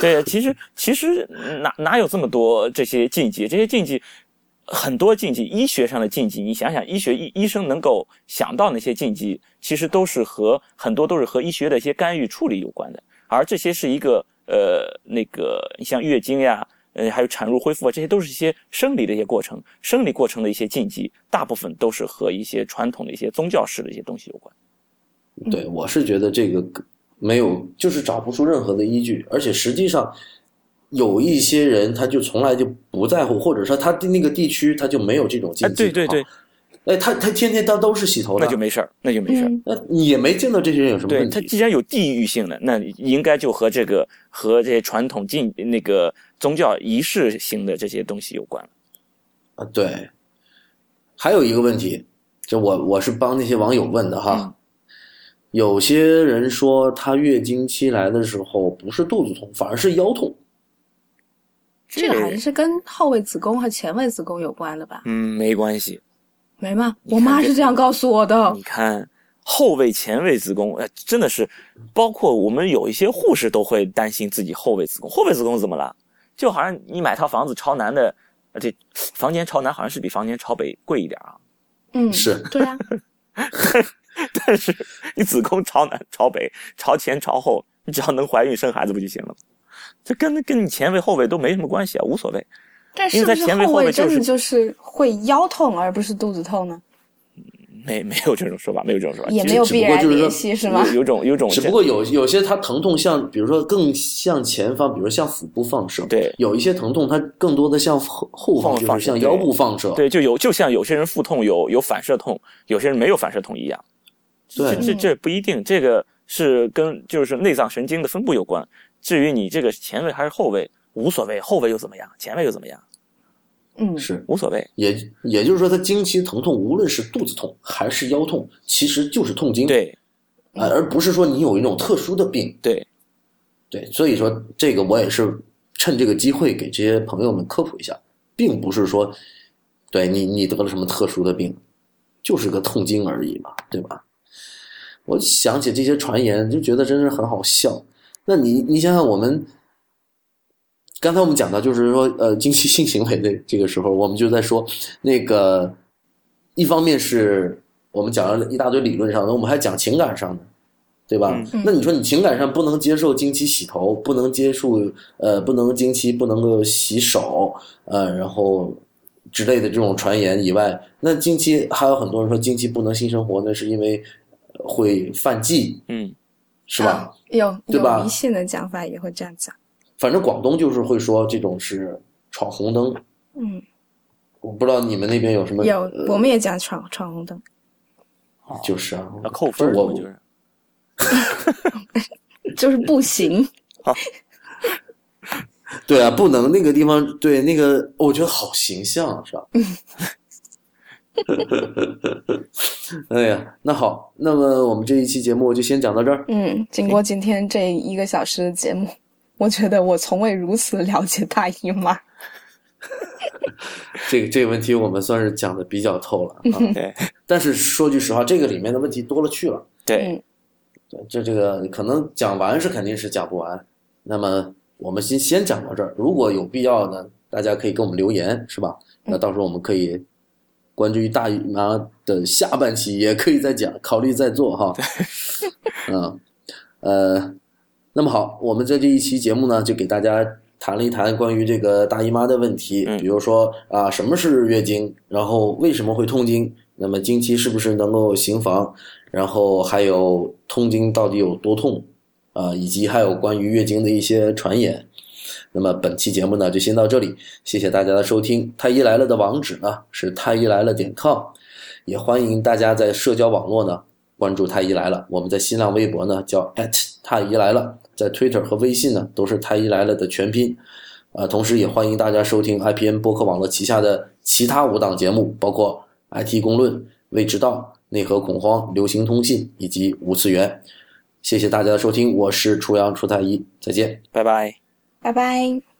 Speaker 3: 对，其实其实哪哪有这么多这些禁忌？这些禁忌很多禁忌，医学上的禁忌，你想想，医学医医生能够想到那些禁忌，其实都是和很多都是和医学的一些干预处理有关的，而这些是一个呃那个你像月经呀。呃，还有产褥恢复啊，这些都是一些生理的一些过程，生理过程的一些禁忌，大部分都是和一些传统的一些宗教式的一些东西有关。
Speaker 1: 对，我是觉得这个没有，就是找不出任何的依据，而且实际上有一些人他就从来就不在乎，或者说他的那个地区他就没有这种禁
Speaker 3: 哎，
Speaker 1: 忌。
Speaker 3: 对对对，，
Speaker 1: 哎，他他天天他都是洗头的，
Speaker 3: 那就没事儿，那就没事儿。
Speaker 2: 嗯
Speaker 1: 那你也没见到这些人有什么问题。对他。
Speaker 3: 既然有地域性的，那应该就和这个和这些传统进那个宗教仪式性的这些东西有关。
Speaker 1: 啊，对。还有一个问题，就我我是帮那些网友问的哈。
Speaker 3: 嗯
Speaker 1: 有些人说，她月经期来的时候不是肚子痛，反而是腰痛。
Speaker 2: 这个好像是跟后位子宫和前位子宫有关的吧？
Speaker 3: 嗯，没关系。
Speaker 2: 没吗？
Speaker 3: 你看这
Speaker 2: 我妈是这样告诉我的
Speaker 3: 你。看后位、前位子宫，呃，真的是，包括我们有一些护士都会担心自己后位子宫。后位子宫怎么了？就好像你买套房子朝南的，而且房间朝南好像是比房间朝北贵一点啊。
Speaker 2: 嗯，
Speaker 1: 是
Speaker 2: 对啊，[LAUGHS]
Speaker 3: 但是你子宫朝南、朝北、朝前、朝后，你只要能怀孕生孩子不就行了吗？这跟跟你前位后位都没什么关系啊，无所谓。
Speaker 2: 但是
Speaker 3: 在前位
Speaker 2: 不是后
Speaker 3: 后位
Speaker 2: 真的就是会腰痛而不是肚子痛呢？
Speaker 3: 没没有这种说法，没有这种说法，
Speaker 2: 也没有必然联系是吗？
Speaker 3: 有有种有种
Speaker 1: 只不过有有些它疼痛像，比如说更向前方，比如向腹部放射。
Speaker 3: 对
Speaker 1: 有一些疼痛它更多的向后后方，就是向腰部放射。
Speaker 3: 对，就有就像有些人腹痛有有反射痛，有些人没有反射痛一样。
Speaker 1: 对
Speaker 3: 这这这不一定，这个是跟就是内脏神经的分布有关。至于你这个前位还是后位，无所谓，后位又怎么样，前位又怎么样，
Speaker 2: 嗯，
Speaker 1: 是，
Speaker 3: 无所谓。
Speaker 1: 也也就是说，他经期疼痛，无论是肚子痛还是腰痛，其实就是痛经。
Speaker 3: 对
Speaker 1: 啊，而不是说你有一种特殊的病。
Speaker 3: 对，
Speaker 1: 对，所以说这个我也是趁这个机会给这些朋友们科普一下，并不是说对你你得了什么特殊的病，就是个痛经而已嘛，对吧？我想起这些传言，就觉得真是很好笑。那你你想想，我们刚才我们讲到，就是说，呃，经期性行为的这个时候，我们就在说那个，一方面是我们讲了一大堆理论上的，我们还讲情感上的，对吧？
Speaker 3: 嗯
Speaker 1: 那你说你情感上不能接受经期洗头，不能接受呃，不能经期不能够洗手，呃，然后之类的这种传言以外，那经期还有很多人说经期不能性生活，那是因为呃会犯忌，
Speaker 3: 嗯，
Speaker 1: 是吧？
Speaker 2: 啊有
Speaker 1: 对吧
Speaker 2: 有迷信的讲法也会这样讲。
Speaker 1: 反正广东就是会说这种是闯红灯，
Speaker 2: 嗯，
Speaker 1: 我不知道你们那边有什么？
Speaker 2: 有
Speaker 1: 呃
Speaker 2: 我们也讲闯闯红灯。
Speaker 1: 就是啊，
Speaker 3: 要扣分儿
Speaker 1: 我
Speaker 3: 嘛就是。[LAUGHS]
Speaker 2: 就是不行。[LAUGHS]
Speaker 1: 对啊，不能那个地方，对那个，我觉得好形象，是吧？[LAUGHS] 哎呀，那好，那么我们这一期节目就先讲到这儿。
Speaker 2: 嗯，经过今天这一个小时的节目，我觉得我从未如此了解大姨妈。
Speaker 1: 这个这个问题我们算是讲的比较透了啊。
Speaker 3: 对
Speaker 1: 但是说句实话，这个里面的问题多了去了。
Speaker 3: 对，
Speaker 1: 对，这这个可能讲完是肯定是讲不完。那么我们先先讲到这儿，如果有必要呢，大家可以给我们留言，是吧？那到时候我们可以关注于大姨妈的下半期也可以再讲，考虑再做哈。嗯，呃，那么好，我们在这一期节目呢，就给大家谈了一谈关于这个大姨妈的问题，
Speaker 3: 嗯
Speaker 1: 比如说啊，什么是月经，然后为什么会痛经，那么经期是不是能够行房，然后还有痛经到底有多痛，啊，以及还有关于月经的一些传言。那么本期节目呢就先到这里，谢谢大家的收听。太医来了的网址呢是太医来了点 com，也欢迎大家在社交网络呢关注太医来了。我们在新浪微博呢叫太医来了，在 Twitter 和微信呢都是太医来了的全拼。啊，同时也欢迎大家收听 IPN 播客网络旗下的其他五档节目，包括 IT 公论、未知道、内核恐慌、流行通信以及无次元。谢谢大家的收听，我是初阳初太医，再见。
Speaker 3: 拜拜。
Speaker 2: 拜拜。